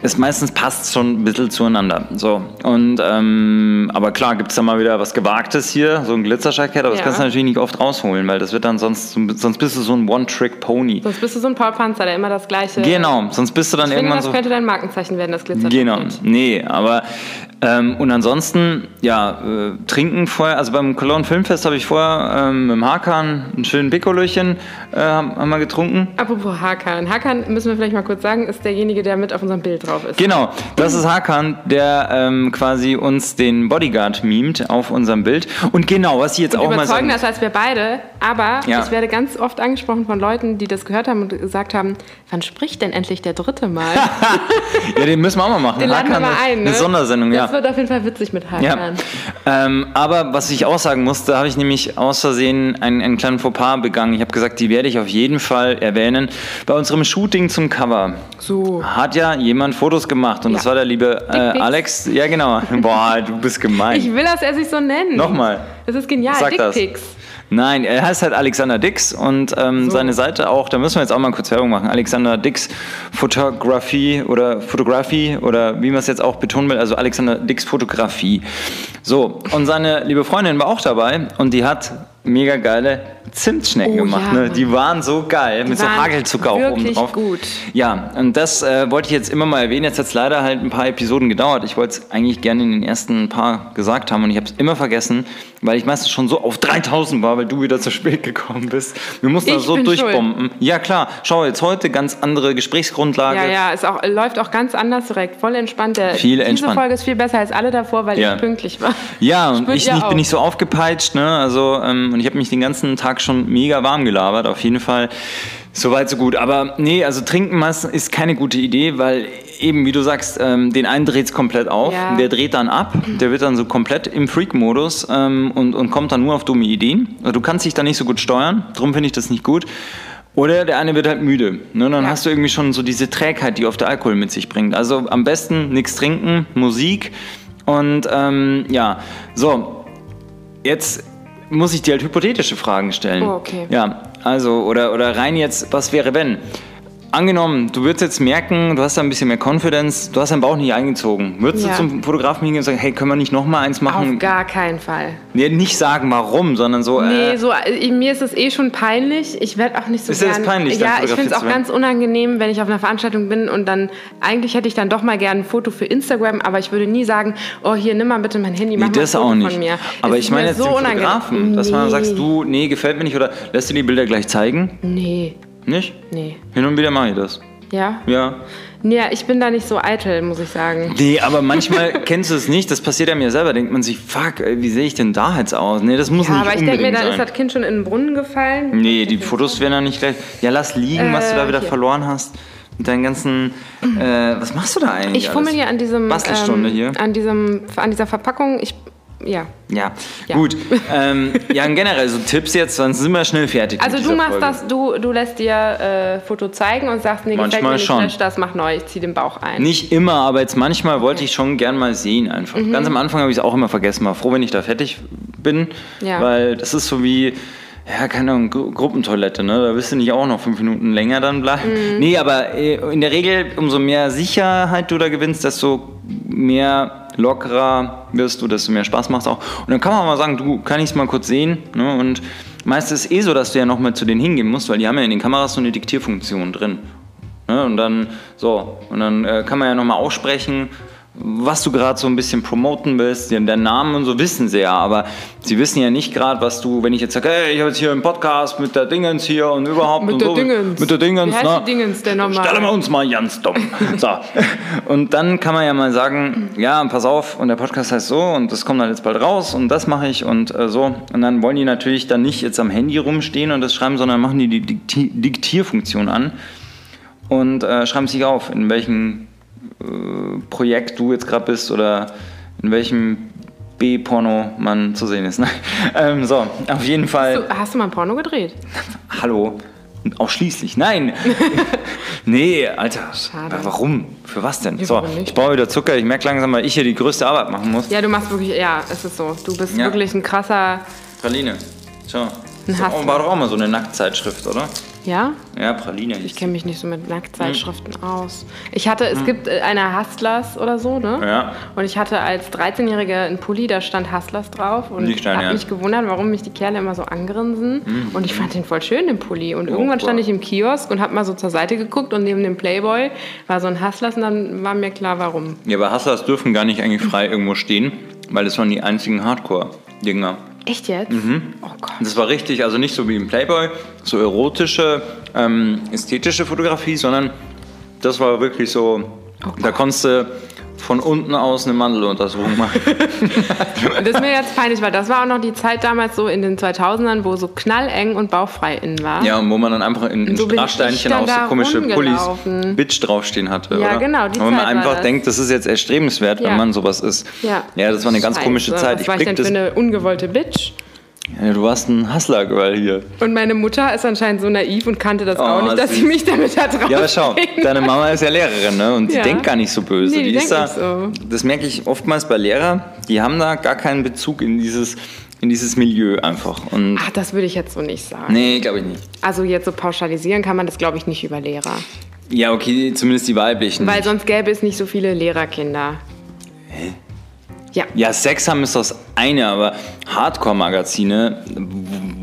[SPEAKER 1] es meistens passt schon ein bisschen zueinander. So. Und ähm, aber klar, gibt es da mal wieder was Gewagtes hier, so ein Glitzerjackett, aber das
[SPEAKER 2] Ja.
[SPEAKER 1] kannst du natürlich nicht oft rausholen, weil das wird dann sonst, sonst bist du so ein One-Trick-Pony.
[SPEAKER 2] Sonst bist du so ein Paul Panzer, der immer das gleiche.
[SPEAKER 1] Genau, sonst bist du dann
[SPEAKER 2] Ich finde,
[SPEAKER 1] irgendwann
[SPEAKER 2] das
[SPEAKER 1] so.
[SPEAKER 2] könnte dein Markenzeichen werden, das Glitzer.
[SPEAKER 1] Genau, nee, aber ähm, und ansonsten, ja, äh, trinken vorher, also beim Cologne Filmfest habe ich vorher ähm, mit dem Hakan einen schönen Pikolöchen äh, haben, haben wir getrunken.
[SPEAKER 2] Apropos Hakan. Hakan, müssen wir vielleicht mal kurz sagen, ist derjenige, der mit auf unserem Bild drauf ist.
[SPEAKER 1] Genau, das ist Hakan, der ähm, quasi uns den Bodyguard mimt auf unserem Bild. Und genau, was ich jetzt auch mal sagen
[SPEAKER 2] ist als wir beide, aber
[SPEAKER 1] Ja.
[SPEAKER 2] ich werde ganz oft angesprochen von Leuten, die das gehört haben und gesagt haben, wann spricht denn endlich der dritte Mal?
[SPEAKER 1] ja, den müssen wir auch mal machen.
[SPEAKER 2] Den laden wir
[SPEAKER 1] Hakan,
[SPEAKER 2] mal ein, ne?
[SPEAKER 1] Eine Sondersendung, ja.
[SPEAKER 2] Das wird auf jeden Fall witzig mit Hakan.
[SPEAKER 1] Ja. Ähm, aber was ich auch sagen musste, habe ich nämlich aus Versehen einen, einen kleinen Fauxpas begangen. Ich habe gesagt, die werde ich auf jeden Fall erwähnen. Bei unserem Shooting zum Cover
[SPEAKER 2] So.
[SPEAKER 1] hat ja jemand Fotos gemacht und
[SPEAKER 2] Ja.
[SPEAKER 1] das war der liebe äh. Alex. Ja, genau. Boah, du bist gemein.
[SPEAKER 2] Ich will, dass er sich so nennt.
[SPEAKER 1] Nochmal.
[SPEAKER 2] Das ist genial.
[SPEAKER 1] Sag das.
[SPEAKER 2] Dickpics.
[SPEAKER 1] Nein, er heißt halt Alexander Dix und ähm,
[SPEAKER 2] So.
[SPEAKER 1] seine Seite auch, da müssen wir jetzt auch mal kurz Werbung machen. Alexander Dix Fotografie oder Fotografie oder wie man es jetzt auch betonen will, also Alexander Dix Fotografie. So, und seine liebe Freundin war auch dabei und die hat mega geile Zimtschnecken
[SPEAKER 2] Oh,
[SPEAKER 1] gemacht.
[SPEAKER 2] ja,
[SPEAKER 1] ne? Die waren so geil, mit so Hagelzucker auch oben drauf.
[SPEAKER 2] gut.
[SPEAKER 1] Ja, und das äh, wollte ich jetzt immer mal erwähnen. Jetzt hat es leider halt ein paar Episoden gedauert. Ich wollte es eigentlich gerne in den ersten paar gesagt haben und ich habe es immer vergessen, weil ich meistens schon so auf 3000 war, weil du wieder zu spät gekommen bist. Wir mussten da
[SPEAKER 2] Ich
[SPEAKER 1] so durchbomben. Ja klar, schau jetzt heute ganz andere Gesprächsgrundlage.
[SPEAKER 2] Ja, ja, ist auch, läuft auch ganz anders direkt. Voll entspannt. Der,
[SPEAKER 1] Viel
[SPEAKER 2] diese
[SPEAKER 1] entspannt.
[SPEAKER 2] Folge ist viel besser als alle davor, weil
[SPEAKER 1] Ja.
[SPEAKER 2] ich pünktlich war.
[SPEAKER 1] Ja, und ich nicht,
[SPEAKER 2] auch.
[SPEAKER 1] bin nicht so aufgepeitscht, ne? Also, ähm, und ich habe mich den ganzen Tag schon mega warm gelabert, auf jeden Fall. Soweit, so gut. Aber nee, also trinken meistens ist keine gute Idee, weil eben, wie du sagst, ähm, den einen dreht es komplett auf,
[SPEAKER 2] Ja.
[SPEAKER 1] der dreht dann ab, der wird dann so komplett im Freak-Modus ähm, und, und kommt dann nur auf dumme Ideen. Also du kannst dich da nicht so gut steuern, darum finde ich das nicht gut. Oder der eine wird halt müde. Ne? Dann
[SPEAKER 2] Ja.
[SPEAKER 1] hast du irgendwie schon so diese Trägheit, die oft der Alkohol mit sich bringt. Also am besten nichts trinken, Musik und ähm, ja, so, jetzt muss ich dir halt hypothetische Fragen stellen.
[SPEAKER 2] Oh, okay.
[SPEAKER 1] Ja, also, oder, oder rein jetzt, was wäre wenn? Angenommen, du würdest jetzt merken, du hast da ein bisschen mehr Confidence, du hast deinen Bauch nicht eingezogen. Würdest
[SPEAKER 2] Ja.
[SPEAKER 1] du zum Fotografen hingehen und sagen, hey, können wir nicht noch mal eins
[SPEAKER 2] Auf
[SPEAKER 1] machen?
[SPEAKER 2] gar keinen Fall.
[SPEAKER 1] Nee, nicht sagen, warum, sondern so,
[SPEAKER 2] Nee,
[SPEAKER 1] äh,
[SPEAKER 2] so, äh, mir ist es eh schon peinlich. Ich werde auch nicht so
[SPEAKER 1] Ist dir das
[SPEAKER 2] gern.
[SPEAKER 1] peinlich,
[SPEAKER 2] ja, ich finde es auch
[SPEAKER 1] werden?
[SPEAKER 2] ganz unangenehm, wenn ich auf einer Veranstaltung bin und dann eigentlich hätte ich dann doch mal gerne ein Foto für Instagram, aber ich würde nie sagen, oh hier nimm mal bitte mein Handy, mach
[SPEAKER 1] nee,
[SPEAKER 2] mal
[SPEAKER 1] das
[SPEAKER 2] ein Foto
[SPEAKER 1] auch nicht.
[SPEAKER 2] von mir.
[SPEAKER 1] Aber
[SPEAKER 2] Es
[SPEAKER 1] ich meine jetzt
[SPEAKER 2] so
[SPEAKER 1] den
[SPEAKER 2] unangenehm.
[SPEAKER 1] Fotografen, dass man
[SPEAKER 2] Nee.
[SPEAKER 1] sagst, du, nee, gefällt mir nicht oder lässt du die Bilder gleich zeigen?
[SPEAKER 2] Nee,
[SPEAKER 1] Nicht?
[SPEAKER 2] nee.
[SPEAKER 1] Hin und wieder mache ich das.
[SPEAKER 2] Ja?
[SPEAKER 1] Ja.
[SPEAKER 2] Nee, ich bin da nicht so eitel, muss ich sagen.
[SPEAKER 1] Nee, aber manchmal kennst du es nicht, das passiert ja selber, denkt man sich, fuck, ey, wie sehe ich denn da jetzt aus? Nee, das muss
[SPEAKER 2] Ja,
[SPEAKER 1] nicht
[SPEAKER 2] aber ich denke mir, dann
[SPEAKER 1] sein.
[SPEAKER 2] ist das Kind schon in den Brunnen gefallen.
[SPEAKER 1] Nee, die Fotos werden ja nicht gleich. Ja, lass liegen, was du da
[SPEAKER 2] Äh,
[SPEAKER 1] wieder
[SPEAKER 2] hier.
[SPEAKER 1] verloren hast. Mit deinen ganzen. Äh, was machst du da eigentlich?
[SPEAKER 2] Ich fummel
[SPEAKER 1] alles?
[SPEAKER 2] hier an diesem,
[SPEAKER 1] Bastelstunde
[SPEAKER 2] ähm,
[SPEAKER 1] hier.
[SPEAKER 2] an diesem, an dieser Verpackung. Ich, ja.
[SPEAKER 1] Ja,
[SPEAKER 2] Ja.
[SPEAKER 1] gut. ähm, ja, generell so Tipps jetzt, sonst sind wir schnell fertig.
[SPEAKER 2] Also du machst
[SPEAKER 1] Folge.
[SPEAKER 2] das, du, du lässt dir äh, Foto zeigen und sagst, nee,
[SPEAKER 1] Manchmal
[SPEAKER 2] mir nicht,
[SPEAKER 1] schon.
[SPEAKER 2] das, mach neu, ich zieh den Bauch ein.
[SPEAKER 1] Nicht immer, aber jetzt manchmal wollte ich schon gern mal sehen einfach.
[SPEAKER 2] Mhm.
[SPEAKER 1] Ganz am Anfang habe ich es auch immer vergessen. War froh, wenn ich da fertig bin,
[SPEAKER 2] Ja.
[SPEAKER 1] weil das ist so wie, ja, keine Ahnung, Gru Gruppentoilette, ne? Da wirst du nicht auch noch fünf Minuten länger dann bleiben.
[SPEAKER 2] Mhm.
[SPEAKER 1] Nee, aber äh, in der Regel, umso mehr Sicherheit du da gewinnst, desto mehr lockerer wirst du, desto mehr Spaß macht auch. Und dann kann man mal sagen, du, kann ich es mal kurz sehen? Ne? Und meistens ist es eh so, dass du ja noch mal zu denen hingehen musst, weil die haben ja in den Kameras so eine Diktierfunktion drin. Ne? Und dann so, und dann äh, kann man ja nochmal aussprechen, was du gerade so ein bisschen promoten willst. Den, den Namen und so wissen sie ja, aber sie wissen ja nicht gerade, was du, wenn ich jetzt sage, hey, ich habe jetzt hier einen Podcast mit der Dingens hier und überhaupt
[SPEAKER 2] Mit
[SPEAKER 1] und
[SPEAKER 2] der
[SPEAKER 1] so.
[SPEAKER 2] Dingens.
[SPEAKER 1] Mit der Dingens,
[SPEAKER 2] Wie heißt
[SPEAKER 1] ne?
[SPEAKER 2] die Dingens denn nochmal?
[SPEAKER 1] Stellen wir uns mal ganz dumm. So. Und dann kann man ja mal sagen, ja, pass auf, und der Podcast heißt so und das kommt dann jetzt bald raus und das mache ich und äh, so. Und dann wollen die natürlich dann nicht jetzt am Handy rumstehen und das schreiben, sondern machen die die Dikti Diktierfunktion an und äh, schreiben sich auf, in welchem äh, Projekt du jetzt gerade bist oder in welchem B-Porno man zu sehen ist. Nein. Ähm, so, auf jeden Fall.
[SPEAKER 2] Du, hast du mal ein Porno gedreht?
[SPEAKER 1] Hallo. Ausschließlich. Nein. nee, Alter.
[SPEAKER 2] Schade.
[SPEAKER 1] Warum? Für was denn? So, ich brauche wieder Zucker. Ich merke langsam, weil ich hier die größte Arbeit machen muss.
[SPEAKER 2] Ja, du machst wirklich, ja, es ist so. Du bist
[SPEAKER 1] Ja.
[SPEAKER 2] wirklich ein krasser,
[SPEAKER 1] Praline. Schau.
[SPEAKER 2] Ein
[SPEAKER 1] Das
[SPEAKER 2] Hustler.
[SPEAKER 1] war doch auch mal so eine Nacktzeitschrift, oder?
[SPEAKER 2] Ja?
[SPEAKER 1] Ja, Praline.
[SPEAKER 2] Ich kenne mich nicht so mit Nacktzeitschriften
[SPEAKER 1] Hm.
[SPEAKER 2] aus. Ich hatte, es gibt äh, eine Hustlers oder so, ne?
[SPEAKER 1] Ja.
[SPEAKER 2] Und ich hatte als 13-Jährige einen Pulli, da stand Hustlers drauf. Und
[SPEAKER 1] dein
[SPEAKER 2] habe
[SPEAKER 1] Ernst?
[SPEAKER 2] mich gewundert, warum mich die Kerle immer so angrinsen. Und ich fand den voll schön, den Pulli. Und irgendwann
[SPEAKER 1] boah.
[SPEAKER 2] stand ich im Kiosk und habe mal so zur Seite geguckt und neben dem Playboy war so ein Hustlers und dann war mir klar, warum.
[SPEAKER 1] Ja, aber Hustlers dürfen gar nicht eigentlich frei irgendwo stehen, weil das waren die einzigen Hardcore-Dinger.
[SPEAKER 2] Echt jetzt?
[SPEAKER 1] Mhm.
[SPEAKER 2] Oh Gott.
[SPEAKER 1] Das war richtig, also nicht so wie im Playboy, so erotische, ähm, ästhetische Fotografie, sondern das war wirklich so, da konntest du von unten aus eine Mandeluntersuchung machen.
[SPEAKER 2] Und das ist mir jetzt peinlich, weil das war auch noch die Zeit damals so in den 2000ern, wo so knalleng und bauchfrei innen war.
[SPEAKER 1] ja, und wo man dann einfach in, in
[SPEAKER 2] ich dann
[SPEAKER 1] auch so komische Pullis. Bitch draufstehen hatte,
[SPEAKER 2] Ja,
[SPEAKER 1] oder?
[SPEAKER 2] genau, die
[SPEAKER 1] wenn man einfach
[SPEAKER 2] das.
[SPEAKER 1] denkt, das ist jetzt erstrebenswert,
[SPEAKER 2] Ja.
[SPEAKER 1] wenn man sowas ist.
[SPEAKER 2] Ja.
[SPEAKER 1] Ja, das war eine ganz
[SPEAKER 2] Scheiße,
[SPEAKER 1] komische Zeit.
[SPEAKER 2] Was war ich denn für
[SPEAKER 1] das,
[SPEAKER 2] eine ungewollte Bitch?
[SPEAKER 1] Ja, du warst ein Hustler-Girl hier.
[SPEAKER 2] Und meine Mutter ist anscheinend so naiv und kannte das auch
[SPEAKER 1] Oh,
[SPEAKER 2] nicht, dass sie mich damit da drauf
[SPEAKER 1] Ja, aber schau, deine Mama ist ja Lehrerin, ne? Und die
[SPEAKER 2] Ja.
[SPEAKER 1] denkt gar nicht so böse.
[SPEAKER 2] Nee, die
[SPEAKER 1] ist da,
[SPEAKER 2] nicht
[SPEAKER 1] Das merke ich oftmals bei Lehrern, die haben da gar keinen Bezug in dieses, in dieses Milieu einfach. Und
[SPEAKER 2] Ach, das würde ich jetzt so nicht sagen.
[SPEAKER 1] nee, glaube ich nicht.
[SPEAKER 2] Also jetzt so pauschalisieren kann man das, glaube ich, nicht über Lehrer.
[SPEAKER 1] Ja, okay, zumindest die weiblichen.
[SPEAKER 2] Weil sonst gäbe es nicht so viele Lehrerkinder. Hä? Ja.
[SPEAKER 1] ja, Sex haben ist das eine, aber Hardcore-Magazine,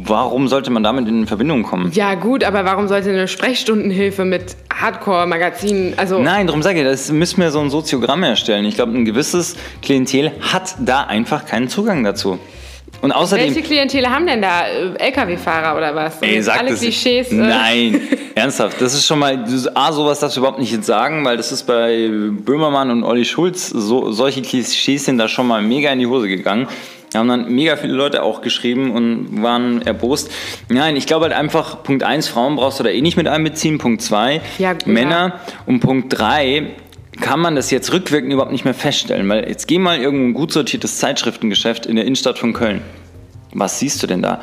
[SPEAKER 1] warum sollte man damit in Verbindung kommen?
[SPEAKER 2] Ja, gut, aber warum sollte eine Sprechstundenhilfe mit Hardcore-Magazinen, also
[SPEAKER 1] Nein, darum sage ich, das müssen wir so ein Soziogramm erstellen. Ich glaube, ein gewisses Klientel hat da einfach keinen Zugang dazu. Und außerdem.
[SPEAKER 2] welche Klientele haben denn da? Äh, LKW-Fahrer oder was?
[SPEAKER 1] Ey, sag
[SPEAKER 2] Alle
[SPEAKER 1] das
[SPEAKER 2] Klischees. Äh,
[SPEAKER 1] Nein, ernsthaft. Das ist schon mal. A, sowas darfst du überhaupt nicht jetzt sagen, weil das ist bei Böhmermann und Olli Schulz, so, solche Klischees sind da schon mal mega in die Hose gegangen. Da haben dann mega viele Leute auch geschrieben und waren erbost. Nein, ich glaube halt einfach, Punkt 1, Frauen brauchst du da eh nicht mit einbeziehen. Punkt 2,
[SPEAKER 2] Ja,
[SPEAKER 1] Männer. Und Punkt 3, kann man das jetzt rückwirkend überhaupt nicht mehr feststellen. Weil jetzt geh mal irgendwo ein gut sortiertes Zeitschriftengeschäft in der Innenstadt von Köln. Was siehst du denn da?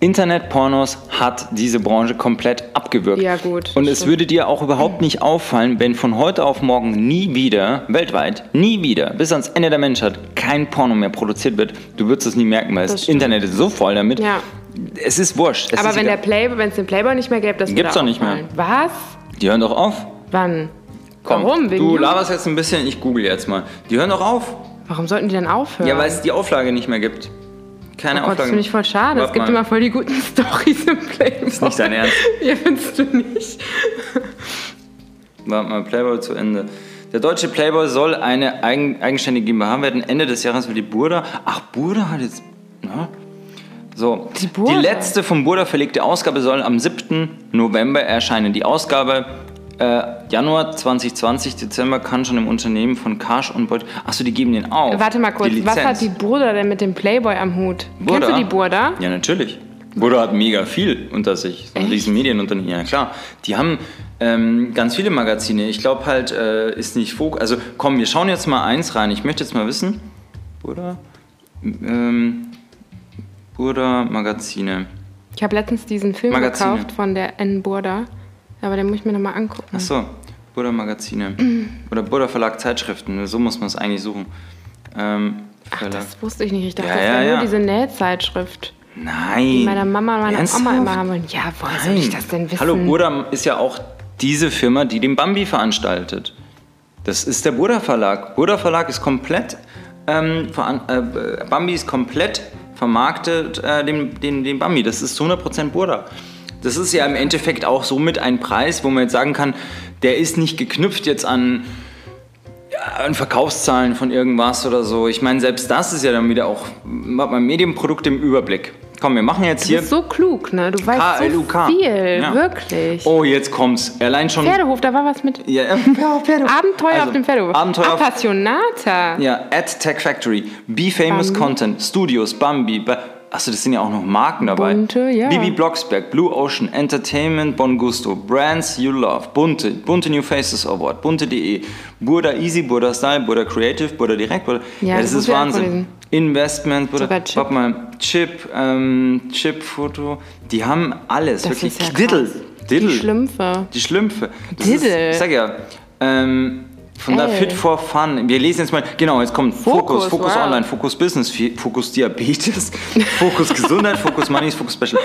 [SPEAKER 1] Internetpornos hat diese Branche komplett abgewürgt.
[SPEAKER 2] Ja, gut,
[SPEAKER 1] Und es
[SPEAKER 2] stimmt.
[SPEAKER 1] würde dir auch überhaupt nicht auffallen, wenn von heute auf morgen nie wieder, weltweit, nie wieder, bis ans Ende der Menschheit, kein Porno mehr produziert wird. Du würdest es nie merken, weil
[SPEAKER 2] Das
[SPEAKER 1] das. Internet ist so voll damit.
[SPEAKER 2] Ja.
[SPEAKER 1] Es ist wurscht. Es
[SPEAKER 2] Aber
[SPEAKER 1] ist
[SPEAKER 2] wenn es den Playboy nicht mehr gäbe, das
[SPEAKER 1] Gibt's
[SPEAKER 2] würde
[SPEAKER 1] doch nicht mehr.
[SPEAKER 2] Was?
[SPEAKER 1] Die hören doch auf.
[SPEAKER 2] Wann?
[SPEAKER 1] Komm,
[SPEAKER 2] Warum? Wegen
[SPEAKER 1] du
[SPEAKER 2] Jugend?
[SPEAKER 1] laberst jetzt ein bisschen, ich google jetzt mal. Die hören doch auf.
[SPEAKER 2] Warum sollten die denn aufhören?
[SPEAKER 1] Ja, weil es die Auflage nicht mehr gibt. Keine
[SPEAKER 2] Oh Gott, das
[SPEAKER 1] Auflage.
[SPEAKER 2] finde ich voll schade. Es
[SPEAKER 1] Warte
[SPEAKER 2] gibt
[SPEAKER 1] mal.
[SPEAKER 2] immer voll die guten Stories im Playboy.
[SPEAKER 1] Ist nicht dein Ernst.
[SPEAKER 2] Ja, findest du nicht?
[SPEAKER 1] Warte mal, Playboy zu Ende. Der deutsche Playboy soll eine eigen, eigenständige GmbH werden. Ende des Jahres will die Burda. Ach, Burda hat jetzt. Na? So,
[SPEAKER 2] Die Burda?
[SPEAKER 1] letzte vom Burda verlegte Ausgabe soll am 7. November erscheinen. Die Ausgabe äh, Januar 2020, Dezember kann schon im Unternehmen von Karsch und Beut. Achso, die geben den auf.
[SPEAKER 2] Warte mal kurz, was hat die Burda denn mit dem Playboy am Hut?
[SPEAKER 1] Burda?
[SPEAKER 2] Kennst du die Burda?
[SPEAKER 1] Ja, natürlich. Burda hat mega viel unter sich. So ein riesen Medienunternehmen. Ja, klar. Die haben ähm, ganz viele Magazine. Ich glaube halt, äh, ist nicht Fokus. Also komm, wir schauen jetzt mal eins rein. Ich möchte jetzt mal wissen. Burda? Ähm, Burda Magazine.
[SPEAKER 2] Ich habe letztens diesen Film
[SPEAKER 1] Magazine.
[SPEAKER 2] gekauft von der N. Burda. Aber den muss ich mir nochmal angucken.
[SPEAKER 1] Achso, Burda Magazine. Oder Burda Verlag Zeitschriften. So muss man es eigentlich suchen. Ähm,
[SPEAKER 2] Ach, das wusste ich nicht. Ich dachte,
[SPEAKER 1] Ja,
[SPEAKER 2] das
[SPEAKER 1] ja,
[SPEAKER 2] wäre
[SPEAKER 1] ja.
[SPEAKER 2] nur diese Nähzeitschrift,
[SPEAKER 1] Nein.
[SPEAKER 2] die meine Mama und meine
[SPEAKER 1] Ernsthaft?
[SPEAKER 2] Oma immer haben wollen. Ja, woher soll ich das denn wissen?
[SPEAKER 1] Hallo, Burda ist ja auch diese Firma, die den Bambi veranstaltet. Das ist der Burda Verlag. Burda Verlag ist komplett, ähm, äh, Bambi ist komplett vermarktet, äh, den, den, den Bambi. Das ist zu 100% Burda. Das ist ja im Endeffekt auch somit ein Preis, wo man jetzt sagen kann, der ist nicht geknüpft jetzt an, ja, an Verkaufszahlen von irgendwas oder so. Ich meine, selbst das ist ja dann wieder auch mal Medienprodukt im Überblick. Komm, wir machen jetzt
[SPEAKER 2] Du
[SPEAKER 1] hier.
[SPEAKER 2] bist so klug, ne? Du weißt so viel,
[SPEAKER 1] Ja.
[SPEAKER 2] wirklich.
[SPEAKER 1] Oh, jetzt kommt's. Allein schon.
[SPEAKER 2] Pferdehof, da war was mit
[SPEAKER 1] Ja, ja, Pferdehof.
[SPEAKER 2] Abenteuer
[SPEAKER 1] Also,
[SPEAKER 2] auf dem Pferdehof.
[SPEAKER 1] Abenteuer auf-
[SPEAKER 2] Appassionata.
[SPEAKER 1] Ja, at Tech Factory, Be Famous
[SPEAKER 2] Bambi.
[SPEAKER 1] Content, Studios, Bambi. Ba Achso, das sind ja auch noch Marken dabei.
[SPEAKER 2] Bunte, ja.
[SPEAKER 1] Bibi Blocksberg, Blue Ocean, Entertainment, Bon Gusto, Brands You Love, Bunte, Bunte New Faces Award, Bunte.de, Burda Easy, Burda Style, Burda Creative, Burda Direkt, Burda.
[SPEAKER 2] Ja,
[SPEAKER 1] das
[SPEAKER 2] das muss
[SPEAKER 1] ist Wahnsinn. Investment, Burda.
[SPEAKER 2] Sogar Chip.
[SPEAKER 1] Warte mal, Chip, ähm, Chip-Foto. Die haben alles.
[SPEAKER 2] Das
[SPEAKER 1] wirklich.
[SPEAKER 2] ist ja
[SPEAKER 1] Diddle.
[SPEAKER 2] krass.
[SPEAKER 1] Diddle.
[SPEAKER 2] Die Schlümpfe.
[SPEAKER 1] Die Schlümpfe. Das
[SPEAKER 2] Diddle.
[SPEAKER 1] Ist, ich sag ja, ähm, Von der. Fit for Fun. Wir lesen jetzt mal, genau, jetzt kommt Fokus,
[SPEAKER 2] Fokus, wow.
[SPEAKER 1] Online, Fokus Business, Fokus Diabetes, Fokus Gesundheit, Fokus Money, Fokus Special.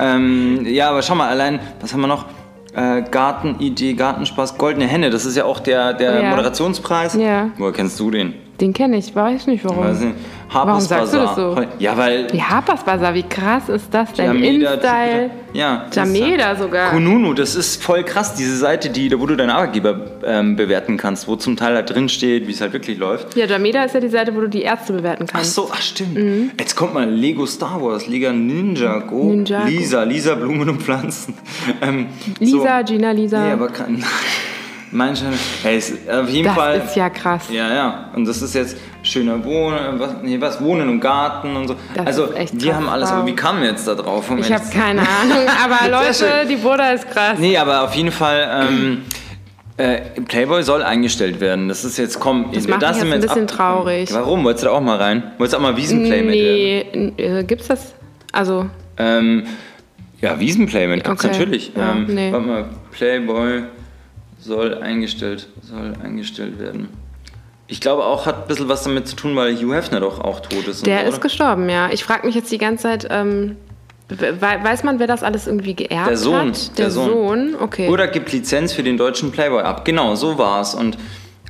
[SPEAKER 1] Ähm, ja, aber schau mal, allein, was haben wir noch? Äh, Gartenidee, Gartenspaß, Goldene Hände, das ist ja auch der, der
[SPEAKER 2] Ja.
[SPEAKER 1] Moderationspreis.
[SPEAKER 2] Ja.
[SPEAKER 1] Woher kennst du den?
[SPEAKER 2] Den kenne ich, weiß nicht warum.
[SPEAKER 1] Weiß nicht.
[SPEAKER 2] Warum sagst du das
[SPEAKER 1] Bazaar.
[SPEAKER 2] so?
[SPEAKER 1] Ja, weil
[SPEAKER 2] Wie Harper's Bazaar, wie krass ist das denn?
[SPEAKER 1] Jameda,
[SPEAKER 2] InStyle.
[SPEAKER 1] Ja.
[SPEAKER 2] Jameda sogar.
[SPEAKER 1] Kununu, das ist voll krass, diese Seite, die, wo du deinen Arbeitgeber ähm, bewerten kannst, wo zum Teil da drin steht, wie es halt wirklich läuft.
[SPEAKER 2] Ja, Jameda ist ja die Seite, wo du die Ärzte bewerten
[SPEAKER 1] Ach
[SPEAKER 2] kannst.
[SPEAKER 1] so, ach stimmt. Jetzt kommt mal Lego Star Wars, Lego Ninjago,
[SPEAKER 2] Ninjago.
[SPEAKER 1] Lisa, Lisa Blumen und Pflanzen. Ähm,
[SPEAKER 2] Lisa,
[SPEAKER 1] so.
[SPEAKER 2] Gina, Lisa.
[SPEAKER 1] Nee, aber kann. Mein Schein. Hey, ist auf jeden
[SPEAKER 2] das
[SPEAKER 1] Fall.
[SPEAKER 2] ist ja krass.
[SPEAKER 1] Ja, ja. Und das ist jetzt schöner Wohnen, was, nee, was Wohnen und Garten und so.
[SPEAKER 2] Das
[SPEAKER 1] also,
[SPEAKER 2] ist echt
[SPEAKER 1] die
[SPEAKER 2] krass.
[SPEAKER 1] haben alles. Aber wie kamen wir jetzt da drauf? um
[SPEAKER 2] Ich habe keine Ahnung, aber Leute, die Buddha ist krass.
[SPEAKER 1] Nee, aber auf jeden Fall. Ähm, äh, Playboy soll eingestellt werden. Das ist jetzt, komm,
[SPEAKER 2] Das macht mich
[SPEAKER 1] sind
[SPEAKER 2] jetzt
[SPEAKER 1] wir
[SPEAKER 2] ein bisschen traurig.
[SPEAKER 1] Warum? Wolltest du da auch mal rein? Wolltest du auch mal Wiesenplaymate werden?
[SPEAKER 2] Nee, n- äh, gibt's das? Also,
[SPEAKER 1] Ähm, ja, Wiesenplaymate gibt's
[SPEAKER 2] Okay.
[SPEAKER 1] natürlich.
[SPEAKER 2] Ja,
[SPEAKER 1] ähm,
[SPEAKER 2] nee.
[SPEAKER 1] Warte mal, Playboy soll eingestellt, soll eingestellt werden. Ich glaube auch, hat ein bisschen was damit zu tun, weil Hugh Hefner doch auch tot ist.
[SPEAKER 2] der
[SPEAKER 1] so,
[SPEAKER 2] ist
[SPEAKER 1] oder?
[SPEAKER 2] gestorben, ja. Ich frage mich jetzt die ganze Zeit, ähm, we- weiß man, wer das alles irgendwie geerbt
[SPEAKER 1] Der Sohn,
[SPEAKER 2] hat?
[SPEAKER 1] der
[SPEAKER 2] Der
[SPEAKER 1] Sohn.
[SPEAKER 2] Sohn, okay.
[SPEAKER 1] Oder gibt Lizenz für den deutschen Playboy ab. Genau, so war's. Und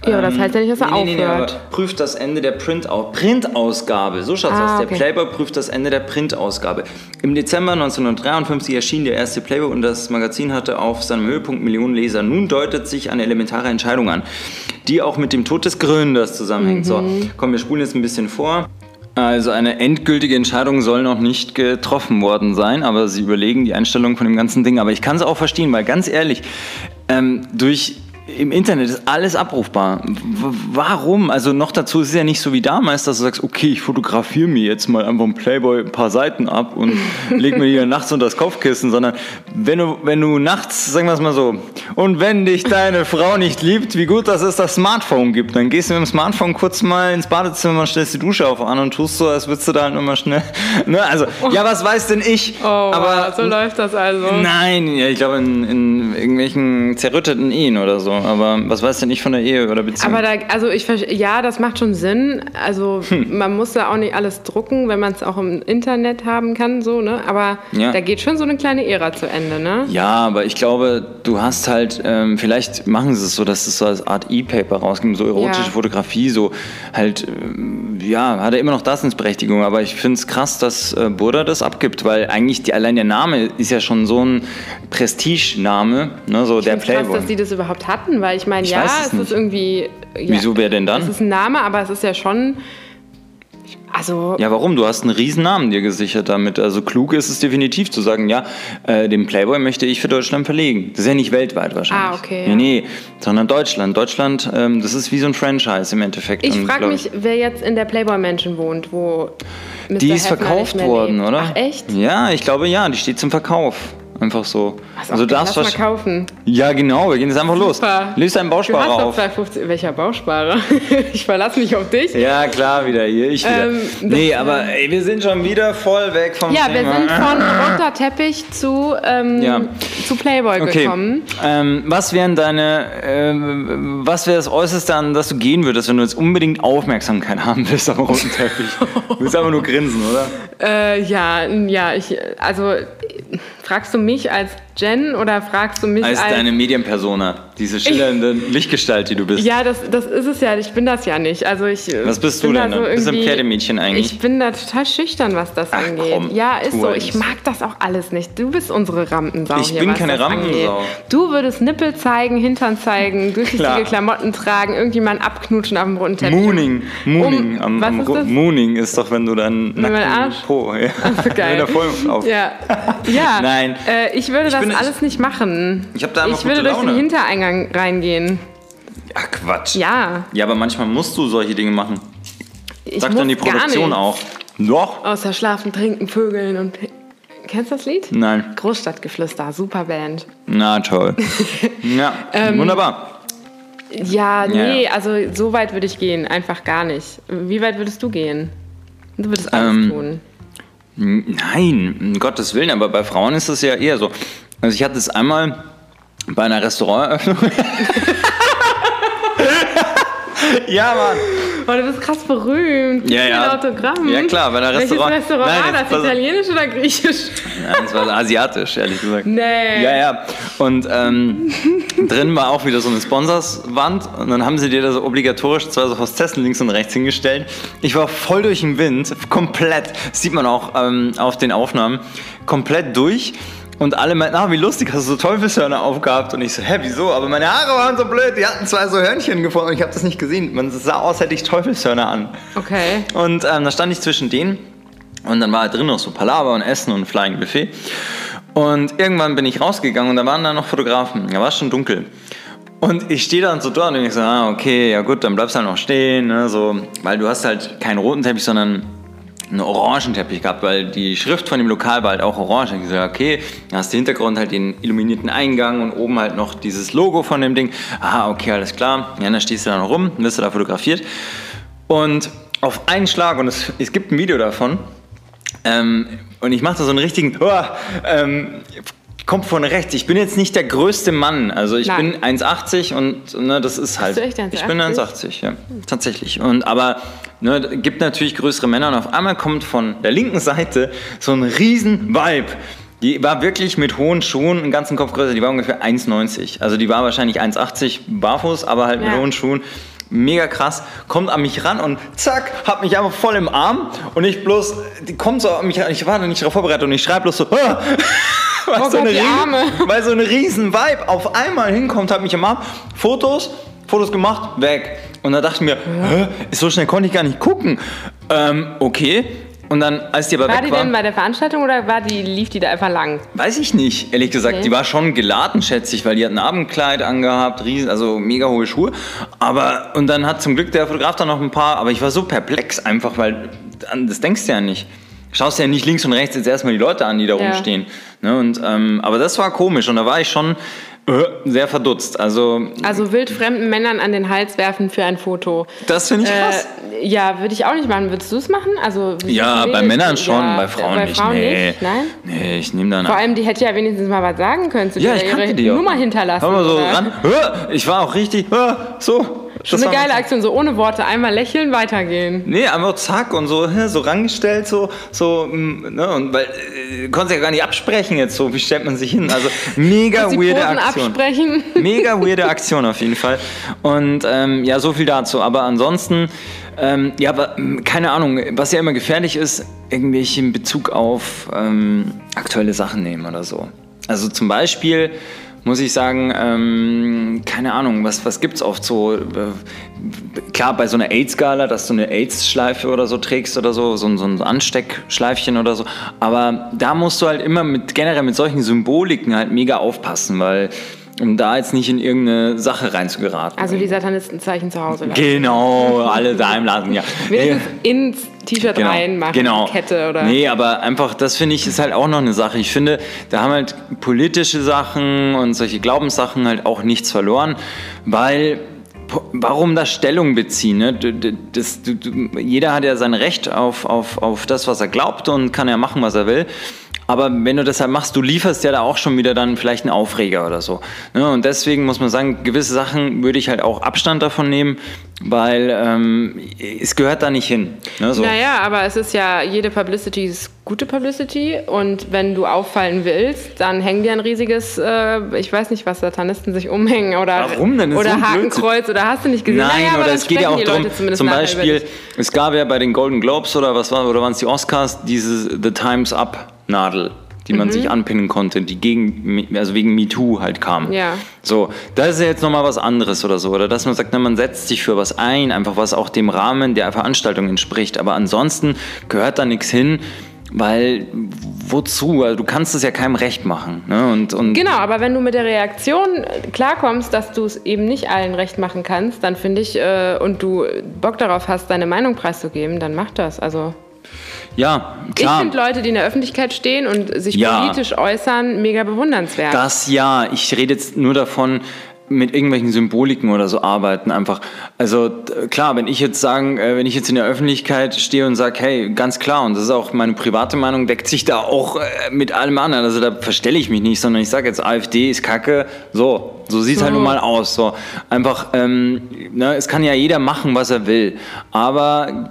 [SPEAKER 2] Ja, aber das heißt ja nicht, dass er
[SPEAKER 1] nee, nee, nee,
[SPEAKER 2] aufhört.
[SPEAKER 1] aber prüft das Ende der Printau Printausgabe. So schaut's
[SPEAKER 2] Ah,
[SPEAKER 1] aus. Der
[SPEAKER 2] okay.
[SPEAKER 1] Playboy prüft das Ende der Printausgabe. Im Dezember 1953 erschien der erste Playboy und das Magazin hatte auf seinem Höhepunkt Millionen Leser. Nun deutet sich eine elementare Entscheidung an, die auch mit dem Tod des Gründers zusammenhängt. So,
[SPEAKER 2] Mhm.
[SPEAKER 1] komm, wir spulen jetzt ein bisschen vor. Also eine endgültige Entscheidung soll noch nicht getroffen worden sein, aber sie überlegen die Einstellung von dem ganzen Ding. Aber ich kann es auch verstehen, weil ganz ehrlich, ähm, durch im Internet ist alles abrufbar. W warum? Also noch dazu ist es ja nicht so wie damals, dass du sagst, okay, ich fotografiere mir jetzt mal einfach im Playboy ein paar Seiten ab und leg mir dann nachts unter das Kopfkissen, sondern wenn du, wenn du nachts, sagen wir es mal so, und wenn dich deine Frau nicht liebt, wie gut, dass es das Smartphone gibt, dann gehst du mit dem Smartphone kurz mal ins Badezimmer, stellst die Dusche auf an und tust so, als würdest du da halt nochmal schnell. Ne? Also, ja, was weiß denn ich?
[SPEAKER 2] oh,
[SPEAKER 1] aber
[SPEAKER 2] so läuft das also.
[SPEAKER 1] Nein, ja, ich glaube in, in irgendwelchen zerrütteten Ehen oder so. Aber was weiß denn ich von der Ehe oder Beziehung?
[SPEAKER 2] Aber da, also ich ja, das macht schon Sinn. Also
[SPEAKER 1] Hm.
[SPEAKER 2] man muss da auch nicht alles drucken, wenn man es auch im Internet haben kann, so, ne? Aber
[SPEAKER 1] Ja.
[SPEAKER 2] da geht schon so eine kleine Ära zu Ende, ne?
[SPEAKER 1] ja, aber ich glaube, du hast halt, ähm, vielleicht machen sie es so, dass es so als Art E-Paper rausgibt, so erotische
[SPEAKER 2] Ja.
[SPEAKER 1] Fotografie, so halt, ähm, ja, hat er immer noch Daseinsberechtigung. Aber ich finde es krass, dass äh, Burda das abgibt, weil eigentlich die, allein der Name ist ja schon so ein Prestigename, ne, so der
[SPEAKER 2] Ich krass,
[SPEAKER 1] Playboy.
[SPEAKER 2] dass die das überhaupt hatten, weil ich meine,
[SPEAKER 1] Ich
[SPEAKER 2] ja,
[SPEAKER 1] es
[SPEAKER 2] es ist irgendwie. Ja,
[SPEAKER 1] Wieso, wer denn dann?
[SPEAKER 2] Es ist ein Name, aber es ist ja schon. Also,
[SPEAKER 1] Ja, warum? Du hast einen riesen Namen dir gesichert damit. Also klug ist es definitiv zu sagen, ja, äh, den Playboy möchte ich für Deutschland verlegen. Das ist ja nicht weltweit wahrscheinlich.
[SPEAKER 2] Ah, okay,
[SPEAKER 1] Nee, nee, sondern Deutschland. Deutschland, ähm, das ist wie so ein Franchise im Endeffekt.
[SPEAKER 2] ich frage mich, wer jetzt in der Playboy-Mansion wohnt, wo. Mr.
[SPEAKER 1] Die ist
[SPEAKER 2] Hefner
[SPEAKER 1] verkauft worden,
[SPEAKER 2] lebt.
[SPEAKER 1] oder?
[SPEAKER 2] Ach, echt?
[SPEAKER 1] Ja, ich glaube ja, die steht zum Verkauf. Einfach so. also
[SPEAKER 2] Okay,
[SPEAKER 1] darfst
[SPEAKER 2] lass mal kaufen.
[SPEAKER 1] Ja, genau, wir gehen jetzt einfach los.
[SPEAKER 2] Super.
[SPEAKER 1] Löst deinen
[SPEAKER 2] Du
[SPEAKER 1] Bausparer
[SPEAKER 2] hast doch
[SPEAKER 1] auf.
[SPEAKER 2] 250. Welcher Bausparer? ich verlasse mich auf dich.
[SPEAKER 1] Ja, klar, wieder hier, ich wieder.
[SPEAKER 2] Ähm, das-
[SPEAKER 1] nee, aber ey, wir sind schon wieder voll weg vom
[SPEAKER 2] Ja, wir
[SPEAKER 1] Thema.
[SPEAKER 2] sind von roter Teppich zu, ähm,
[SPEAKER 1] Ja.
[SPEAKER 2] zu Playboy
[SPEAKER 1] Okay.
[SPEAKER 2] gekommen.
[SPEAKER 1] Ähm, was wären deine, ähm, was wäre das Äußerste, an das du gehen würdest, wenn du jetzt unbedingt Aufmerksamkeit haben willst am roten Teppich? Du willst einfach nur grinsen, oder?
[SPEAKER 2] Äh, ja, ja, ich, also fragst du mich als Jen oder fragst du mich
[SPEAKER 1] Als
[SPEAKER 2] als,
[SPEAKER 1] deine Medienpersona, diese schillernde Lichtgestalt, die du bist.
[SPEAKER 2] Ja, das, das ist es ja. Ich bin das ja nicht. Also ich. äh,
[SPEAKER 1] Was bist du denn dann? Bist du ein Pferdemädchen eigentlich?
[SPEAKER 2] Ich bin da total schüchtern, was das
[SPEAKER 1] Ach,
[SPEAKER 2] angeht.
[SPEAKER 1] komm,
[SPEAKER 2] ja, ist so. Ich mag das auch alles nicht. Du bist unsere Rampensau
[SPEAKER 1] Ich
[SPEAKER 2] hier,
[SPEAKER 1] bin keine
[SPEAKER 2] angeht.
[SPEAKER 1] Rampensau.
[SPEAKER 2] Du würdest Nippel zeigen, Hintern zeigen, durchsichtige. Klamotten tragen, irgendjemanden abknutschen auf dem roten Teppich.
[SPEAKER 1] Mooning, Mooning,
[SPEAKER 2] Um-
[SPEAKER 1] am, am
[SPEAKER 2] ist das?
[SPEAKER 1] Mooning ist doch, wenn du dann nackten
[SPEAKER 2] Arsch?
[SPEAKER 1] Po, ja.
[SPEAKER 2] so geil.
[SPEAKER 1] Wenn er voll auf.
[SPEAKER 2] Ja, ja.
[SPEAKER 1] Nein.
[SPEAKER 2] Äh, ich würde
[SPEAKER 1] Ich
[SPEAKER 2] das
[SPEAKER 1] bin- ich-
[SPEAKER 2] alles nicht machen.
[SPEAKER 1] Ich da einfach
[SPEAKER 2] Ich würde durch den. Hintereingang reingehen.
[SPEAKER 1] Ach Quatsch.
[SPEAKER 2] Ja.
[SPEAKER 1] Ja, aber manchmal musst du solche Dinge machen.
[SPEAKER 2] Ich
[SPEAKER 1] Sagt dann die Produktion auch. Doch.
[SPEAKER 2] Außer schlafen, trinken, vögeln und. Kennst du das Lied?
[SPEAKER 1] Nein.
[SPEAKER 2] Großstadtgeflüster, super Band.
[SPEAKER 1] Na toll. ja,
[SPEAKER 2] Ähm,
[SPEAKER 1] wunderbar.
[SPEAKER 2] Ja, nee,
[SPEAKER 1] Ja.
[SPEAKER 2] also so weit würde ich gehen, einfach gar nicht. Wie weit würdest du gehen? Du würdest alles
[SPEAKER 1] Ähm,
[SPEAKER 2] tun.
[SPEAKER 1] Nein, um Gottes Willen, aber bei Frauen ist das ja eher so. Also ich hatte es einmal bei einer Restauranteröffnung. Ja, Mann.
[SPEAKER 2] Oh, du bist krass berühmt.
[SPEAKER 1] Ja,
[SPEAKER 2] Gib
[SPEAKER 1] ja.
[SPEAKER 2] ein Autogramm.
[SPEAKER 1] Ja, klar, bei einer
[SPEAKER 2] Welches
[SPEAKER 1] Restaurant-
[SPEAKER 2] Restaurant
[SPEAKER 1] Nein,
[SPEAKER 2] war das? Italienisch oder griechisch?
[SPEAKER 1] Ja, das war asiatisch, ehrlich gesagt.
[SPEAKER 2] Nee.
[SPEAKER 1] Ja, ja. Und ähm, drin war auch wieder so eine Sponsorswand und dann haben sie dir da so obligatorisch zwei so Hostessen links und rechts hingestellt. Ich war voll durch den Wind, komplett. Das sieht man auch ähm, auf den Aufnahmen. Komplett durch. Und alle meinten, ah, wie lustig, hast du so Teufelshörner aufgehabt? Und ich so, hä, wieso? Aber meine Haare waren so blöd, die hatten zwei so Hörnchen gefunden und ich habe das nicht gesehen. Man sah aus, hätte ich Teufelshörner an.
[SPEAKER 2] Okay.
[SPEAKER 1] Und ähm, da stand ich zwischen denen und dann war halt drin noch so Palaver und Essen und ein Flying Buffet. Und irgendwann bin ich rausgegangen und da waren da noch Fotografen. Da war es schon dunkel. Und ich stehe dann so dort und ich so, ah, okay, ja gut, dann bleibst du halt noch stehen. Ne, so, weil du hast halt keinen roten Teppich, sondern einen orangen Teppich gehabt, weil die Schrift von dem Lokal war halt auch orange. Ich ja, okay, dann hast du Hintergrund halt den illuminierten Eingang und oben halt noch dieses Logo von dem Ding. Ah, okay, alles klar. Ja, dann stehst du da noch rum, wirst du da fotografiert. Und auf einen Schlag, und es, es gibt ein Video davon, ähm, und ich mache da so einen richtigen, oh, ähm, kommt von rechts. Ich bin jetzt nicht der größte Mann. Also ich
[SPEAKER 2] Nein.
[SPEAKER 1] bin 1,80 und ne, das ist halt.
[SPEAKER 2] du echt
[SPEAKER 1] ich bin
[SPEAKER 2] 1,80?
[SPEAKER 1] 1,80, ja. Tatsächlich. Und aber ne, gibt natürlich größere Männer und auf einmal kommt von der linken Seite so ein riesen Vibe. Die war wirklich mit hohen Schuhen, einen ganzen Kopf größer, die war ungefähr 1,90. Also die war wahrscheinlich 1,80 barfuß, aber halt mit
[SPEAKER 2] Ja.
[SPEAKER 1] hohen Schuhen. Mega krass, kommt an mich ran und zack, hat mich einfach voll im Arm und ich bloß, die kommt so an mich ran, ich war noch nicht darauf vorbereitet und ich schreibe bloß so, ah! weil,
[SPEAKER 2] Oh
[SPEAKER 1] so
[SPEAKER 2] Gott,
[SPEAKER 1] eine weil so ein riesen Vibe auf einmal hinkommt, hat mich im Arm, Fotos, Fotos gemacht, weg. Und da dachte ich mir, Hä? so schnell konnte ich gar nicht gucken. Ähm, okay. Und dann, als die aber
[SPEAKER 2] War
[SPEAKER 1] weg
[SPEAKER 2] die
[SPEAKER 1] war,
[SPEAKER 2] denn bei der Veranstaltung oder war die, lief die da einfach lang?
[SPEAKER 1] Weiß ich nicht, ehrlich gesagt.
[SPEAKER 2] Okay.
[SPEAKER 1] Die war schon geladen, schätze ich, weil die hat ein Abendkleid angehabt, riesen, also mega hohe Schuhe. Aber, und dann hat zum Glück der Fotograf da noch ein paar, aber ich war so perplex einfach, weil das denkst du ja nicht. Schaust ja nicht links und rechts jetzt erstmal die Leute an, die da
[SPEAKER 2] Ja.
[SPEAKER 1] rumstehen. Ne, und, ähm, aber das war komisch und da war ich schon sehr verdutzt. Also,
[SPEAKER 2] Also wildfremden Männern an den Hals werfen für ein Foto.
[SPEAKER 1] das finde ich krass.
[SPEAKER 2] Äh, ja, würde ich auch nicht machen. Würdest du es machen? Also,
[SPEAKER 1] ja, bei Männern schon,
[SPEAKER 2] ja,
[SPEAKER 1] bei Frauen
[SPEAKER 2] bei
[SPEAKER 1] nicht.
[SPEAKER 2] Frauen
[SPEAKER 1] nee.
[SPEAKER 2] nicht? Nein?
[SPEAKER 1] Nee, ich nehme dann
[SPEAKER 2] Vor allem, die hätte ja wenigstens mal was sagen können. Zu
[SPEAKER 1] Ja, ich kannte
[SPEAKER 2] ihre
[SPEAKER 1] die auch.
[SPEAKER 2] Nummer hinterlassen.
[SPEAKER 1] Hör mal so
[SPEAKER 2] oder?
[SPEAKER 1] ran. Ich war auch richtig, so.
[SPEAKER 2] Schon
[SPEAKER 1] Das
[SPEAKER 2] eine geile Aktion, so ohne Worte, einmal lächeln, weitergehen.
[SPEAKER 1] Nee, einfach zack und so, so rangestellt, so, so, mm, ne, und weil, äh, konnte ja gar nicht absprechen jetzt so, wie stellt man sich hin? Also, mega weirde
[SPEAKER 2] Posen
[SPEAKER 1] Aktion.
[SPEAKER 2] absprechen.
[SPEAKER 1] Mega weirde Aktion auf jeden Fall. Und ähm, ja, so viel dazu. Aber ansonsten, ähm, ja, aber ähm, keine Ahnung, was ja immer gefährlich ist, irgendwelche in Bezug auf ähm, aktuelle Sachen nehmen oder so. Also zum Beispiel muss ich sagen, ähm, keine Ahnung, was, was gibt es oft so? Äh, klar, bei so einer AIDS-Gala, dass du eine AIDS-Schleife oder so trägst oder so, so, so ein Ansteckschleifchen oder so. Aber da musst du halt immer mit generell mit solchen Symboliken halt mega aufpassen, weil um da jetzt nicht in irgendeine Sache reinzugeraten.
[SPEAKER 2] Also die Satanistenzeichen zu Hause lassen.
[SPEAKER 1] genau, alle daheim lassen, ja.
[SPEAKER 2] Wenigstens ins T-Shirt
[SPEAKER 1] Genau,
[SPEAKER 2] reinmachen,
[SPEAKER 1] genau.
[SPEAKER 2] Kette oder...
[SPEAKER 1] Nee, aber einfach, das finde ich, ist halt auch noch eine Sache. Ich finde, da haben halt politische Sachen und solche Glaubenssachen halt auch nichts verloren, weil warum da Stellung beziehen? Ne? Das, du, jeder hat ja sein Recht auf, auf, auf das, was er glaubt und kann ja machen, was er will. Aber wenn du das halt machst, du lieferst ja da auch schon wieder dann vielleicht einen Aufreger oder so. Ne? Und deswegen muss man sagen, gewisse Sachen würde ich halt auch Abstand davon nehmen, weil ähm, es gehört da nicht hin. Ne? So.
[SPEAKER 2] Naja, aber es ist ja, jede Publicity ist gute Publicity und wenn du auffallen willst, dann hängen dir ein riesiges, äh, ich weiß nicht, was Satanisten sich umhängen oder,
[SPEAKER 1] Warum denn? Das
[SPEAKER 2] oder Hakenkreuz oder hast du nicht gesehen?
[SPEAKER 1] Nein,
[SPEAKER 2] naja,
[SPEAKER 1] oder es geht ja auch darum, zum Beispiel, es gab ja bei den Golden Globes oder was war, oder waren es die Oscars, diese The Times Up Nadel, die
[SPEAKER 2] Mhm.
[SPEAKER 1] man sich anpinnen konnte, die gegen, also wegen MeToo halt kam.
[SPEAKER 2] Ja.
[SPEAKER 1] So, da ist ja jetzt nochmal was anderes oder so, oder dass man sagt, na, man setzt sich für was ein, einfach was auch dem Rahmen der Veranstaltung entspricht, aber ansonsten gehört da nichts hin, weil wozu? Also du kannst es ja keinem recht machen. Ne? Und, und
[SPEAKER 2] Genau, aber wenn du mit der Reaktion äh, klarkommst, dass du es eben nicht allen recht machen kannst, dann finde ich, äh, und du Bock darauf hast, deine Meinung preiszugeben, dann mach das. Also
[SPEAKER 1] ja,
[SPEAKER 2] ich
[SPEAKER 1] klar.
[SPEAKER 2] finde Leute, die in der Öffentlichkeit stehen und sich
[SPEAKER 1] Ja.
[SPEAKER 2] politisch äußern, mega bewundernswert.
[SPEAKER 1] Das ja, ich rede jetzt nur davon, mit irgendwelchen Symboliken oder so arbeiten einfach. Also klar, wenn ich jetzt sagen, äh, wenn ich jetzt in der Öffentlichkeit stehe und sage, hey, ganz klar, und das ist auch meine private Meinung, deckt sich da auch äh, mit allem anderen. Also da verstelle ich mich nicht, sondern ich sage jetzt, AfD ist Kacke, so, so sieht es halt nun mal aus. So einfach, ähm, ne, es kann ja jeder machen, was er will, aber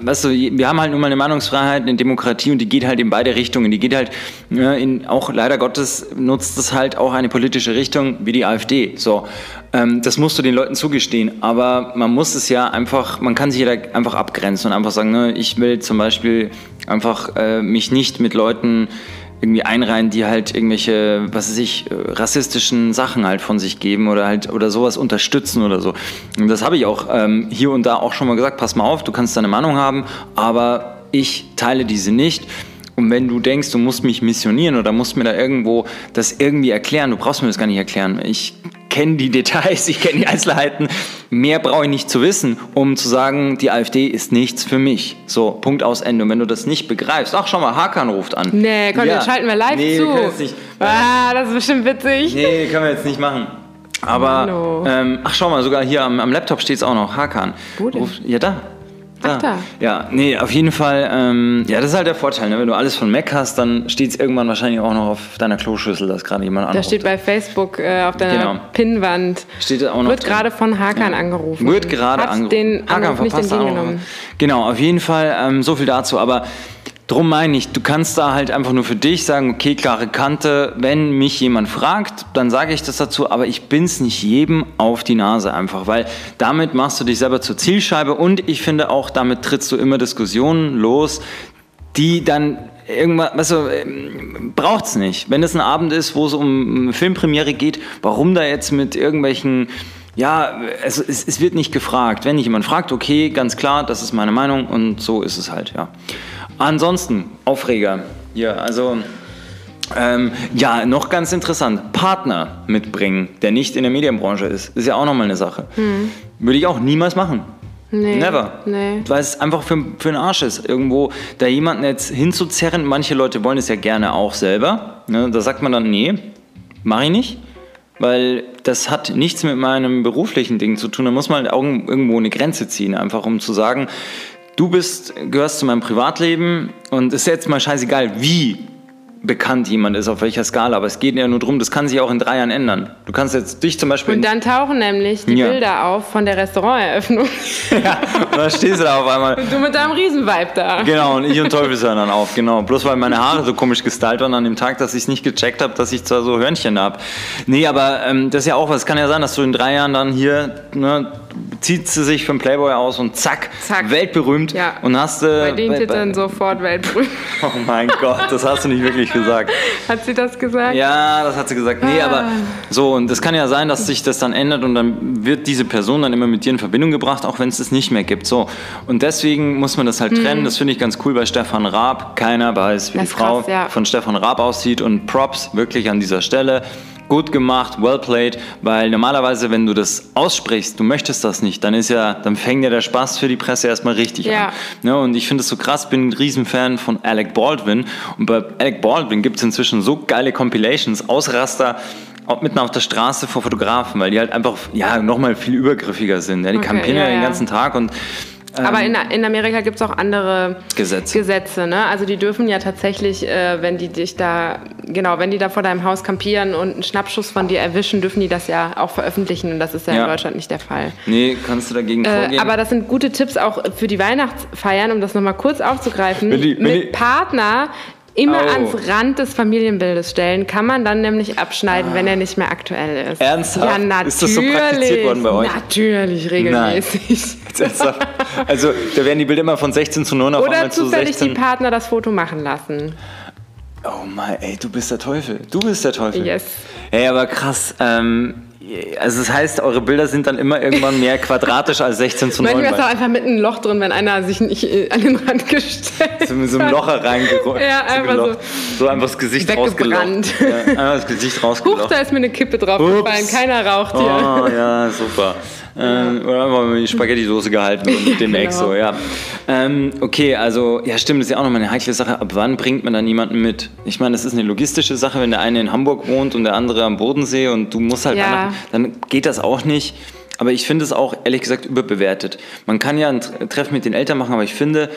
[SPEAKER 1] weißt du, wir haben halt nun mal eine Meinungsfreiheit, eine Demokratie und die geht halt in beide Richtungen. Die geht halt, ne, in, auch leider Gottes nutzt es halt auch eine politische Richtung wie die AfD. So, ähm, das musst du den Leuten zugestehen. Aber man muss es ja einfach, man kann sich ja einfach abgrenzen und einfach sagen, ne, ich will zum Beispiel einfach äh, mich nicht mit Leuten irgendwie einreihen, die halt irgendwelche, was weiß ich, rassistischen Sachen halt von sich geben oder halt oder sowas unterstützen oder so. Und das habe ich auch ähm, hier und da auch schon mal gesagt, pass mal auf, du kannst deine Meinung haben, aber ich teile diese nicht. Und wenn du denkst, du musst mich missionieren oder musst mir da irgendwo das irgendwie erklären, du brauchst mir das gar nicht erklären. Ich kenne die Details, ich kenne die Einzelheiten. Mehr brauche ich nicht zu wissen, um zu sagen, die AfD ist nichts für mich. So, Punkt aus Ende. Und wenn du das nicht begreifst, ach schau mal, Hakan ruft an.
[SPEAKER 2] Nee, komm,
[SPEAKER 1] Ja.
[SPEAKER 2] jetzt schalten wir live
[SPEAKER 1] nee,
[SPEAKER 2] zu.
[SPEAKER 1] Wir nicht,
[SPEAKER 2] ah, das ist bestimmt witzig.
[SPEAKER 1] nee, können wir jetzt nicht machen. Aber, ähm, ach schau mal, sogar hier am, am Laptop steht es auch noch, Hakan.
[SPEAKER 2] Wo denn?
[SPEAKER 1] Ruft- ja, da.
[SPEAKER 2] Ach, da.
[SPEAKER 1] Ja, nee, auf jeden Fall, ähm, ja, das ist halt der Vorteil, ne? wenn du alles von Mac hast, dann steht es irgendwann wahrscheinlich auch noch auf deiner Kloschüssel, dass gerade jemand
[SPEAKER 2] Da
[SPEAKER 1] anruft.
[SPEAKER 2] steht bei Facebook äh, auf deiner
[SPEAKER 1] Genau.
[SPEAKER 2] Pinnwand.
[SPEAKER 1] Steht da auch noch
[SPEAKER 2] Wird gerade von Hakan angerufen.
[SPEAKER 1] Wird gerade
[SPEAKER 2] Hat
[SPEAKER 1] angerufen.
[SPEAKER 2] den
[SPEAKER 1] Hakan
[SPEAKER 2] Anruf nicht
[SPEAKER 1] verpasst
[SPEAKER 2] entgegengenommen.
[SPEAKER 1] Anruf. Genau, auf jeden Fall ähm, so viel dazu. Aber drum meine ich, du kannst da halt einfach nur für dich sagen, okay, klare Kante, wenn mich jemand fragt, dann sage ich das dazu, aber ich bin's nicht jedem auf die Nase einfach, weil damit machst du dich selber zur Zielscheibe und ich finde auch, damit trittst du immer Diskussionen los, die dann irgendwas, weißt du, ähm, braucht's nicht. Wenn es ein Abend ist, wo es um Filmpremiere geht, warum da jetzt mit irgendwelchen, ja, also es, es wird nicht gefragt. Wenn dich jemand fragt, okay, ganz klar, das ist meine Meinung und so ist es halt, ja. Ansonsten, Aufreger. Ja, also, ähm, ja, noch ganz interessant, Partner mitbringen, der nicht in der Medienbranche ist, ist ja auch nochmal eine Sache. Würde ich auch niemals machen.
[SPEAKER 2] Nee.
[SPEAKER 1] Never.
[SPEAKER 2] Nee.
[SPEAKER 1] Weil es einfach für, für den Arsch ist, irgendwo da jemanden jetzt hinzuzerren. Manche Leute wollen es ja gerne auch selber. Ne? Da sagt man dann, nee, mache ich nicht. Weil das hat nichts mit meinem beruflichen Ding zu tun. Da muss man halt irgendwo eine Grenze ziehen, einfach um zu sagen, du bist, gehörst zu meinem Privatleben und es ist jetzt mal scheißegal, wie bekannt jemand ist, auf welcher Skala. Aber es geht ja nur darum, das kann sich auch in drei Jahren ändern. Du kannst jetzt dich zum Beispiel...
[SPEAKER 2] Und dann tauchen nämlich die
[SPEAKER 1] Ja.
[SPEAKER 2] Bilder auf von der Restauranteröffnung.
[SPEAKER 1] ja, und dann stehst du da auf einmal...
[SPEAKER 2] Und du mit deinem Riesenvibe da.
[SPEAKER 1] Genau, und ich und Teufelshörn dann auf, genau. Bloß weil meine Haare so komisch gestylt waren an dem Tag, dass ich es nicht gecheckt habe, dass ich zwar so Hörnchen habe. Nee, aber ähm, das ist ja auch was. Es kann ja sein, dass du in drei Jahren dann hier, ne, zieht sie sich für einen Playboy aus und zack,
[SPEAKER 2] Zack.
[SPEAKER 1] weltberühmt.
[SPEAKER 2] Ja.
[SPEAKER 1] Und hast du.
[SPEAKER 2] Bei den Titeln sofort weltberühmt.
[SPEAKER 1] Oh mein Gott, das hast du nicht wirklich gesagt.
[SPEAKER 2] Hat sie das gesagt?
[SPEAKER 1] Ja, das hat sie gesagt. Nee, aber so, und das kann ja sein, dass sich das dann ändert und dann wird diese Person dann immer mit dir in Verbindung gebracht, auch wenn es das nicht mehr gibt. So. Und deswegen muss man das halt trennen. Das finde ich ganz cool bei Stefan Raab. Keiner weiß, wie
[SPEAKER 2] Das
[SPEAKER 1] die Frau
[SPEAKER 2] krass, ja.
[SPEAKER 1] von Stefan Raab aussieht und Props wirklich an dieser Stelle. Gut gemacht, well played, weil normalerweise, wenn du das aussprichst, du möchtest das nicht, dann ist ja, dann fängt ja der Spaß für die Presse erstmal richtig
[SPEAKER 2] Ja.
[SPEAKER 1] an. Ne, und ich finde es so krass, bin ein Riesenfan von Alec Baldwin. Und bei Alec Baldwin gibt es inzwischen so geile Compilations, Ausraster, auch mitten auf der Straße vor Fotografen, weil die halt einfach ja, nochmal viel übergriffiger sind. Ja, die
[SPEAKER 2] Okay,
[SPEAKER 1] campaignen
[SPEAKER 2] ja,
[SPEAKER 1] ja den
[SPEAKER 2] ja.
[SPEAKER 1] ganzen Tag und
[SPEAKER 2] Aber in, in Amerika gibt es auch andere
[SPEAKER 1] Gesetze.
[SPEAKER 2] Gesetze, ne? Also die dürfen ja tatsächlich, äh, wenn die dich da, genau, wenn die da vor deinem Haus kampieren und einen Schnappschuss von dir erwischen, dürfen die das ja auch veröffentlichen und das ist ja,
[SPEAKER 1] Ja.
[SPEAKER 2] in Deutschland nicht der Fall.
[SPEAKER 1] Nee, kannst du dagegen
[SPEAKER 2] Äh,
[SPEAKER 1] vorgehen?
[SPEAKER 2] aber das sind gute Tipps auch für die Weihnachtsfeiern, um das nochmal kurz aufzugreifen.
[SPEAKER 1] Wenn die- wenn
[SPEAKER 2] Mit
[SPEAKER 1] die-
[SPEAKER 2] Partner immer
[SPEAKER 1] Oh.
[SPEAKER 2] ans Rand des Familienbildes stellen, kann man dann nämlich abschneiden, wenn er nicht mehr aktuell ist.
[SPEAKER 1] Ernsthaft?
[SPEAKER 2] Ja, natürlich.
[SPEAKER 1] Ist das so praktiziert worden bei euch?
[SPEAKER 2] Natürlich, regelmäßig.
[SPEAKER 1] Ernsthaft? also, da werden die Bilder immer von 16 zu 9 auf
[SPEAKER 2] Oder
[SPEAKER 1] einmal zu
[SPEAKER 2] zufällig
[SPEAKER 1] 16.
[SPEAKER 2] die Partner das Foto machen lassen.
[SPEAKER 1] Oh mein, ey, du bist der Teufel. Du bist der Teufel.
[SPEAKER 2] Yes.
[SPEAKER 1] Ey, aber krass. Ähm, also das heißt, eure Bilder sind dann immer irgendwann mehr quadratisch als 16 zu 9.
[SPEAKER 2] Manchmal ist auch einfach mit einem Loch drin, wenn einer sich nicht äh, an den Rand gestellt
[SPEAKER 1] So mit so einem Loch reingerollt.
[SPEAKER 2] Ja, einfach so.
[SPEAKER 1] So einfach das Gesicht rausgelocht. Ja, einfach das Gesicht
[SPEAKER 2] Huch,
[SPEAKER 1] rausgelocht.
[SPEAKER 2] da ist mir eine Kippe draufgefallen. Keiner raucht hier.
[SPEAKER 1] Oh, ja, super. Ähm, oder einfach mal die Spaghetti-Soße gehalten und dem Ex
[SPEAKER 2] genau.
[SPEAKER 1] so, ja. Ähm, okay, also, ja, stimmt, das ist ja auch nochmal eine heikle Sache. Ab wann bringt man dann jemanden mit? Ich meine, das ist eine logistische Sache, wenn der eine in Hamburg wohnt und der andere am Bodensee und du musst halt
[SPEAKER 2] Ja.
[SPEAKER 1] Dann geht das auch nicht. Aber ich finde es auch, ehrlich gesagt, überbewertet. Man kann ja ein Treffen mit den Eltern machen, aber ich finde,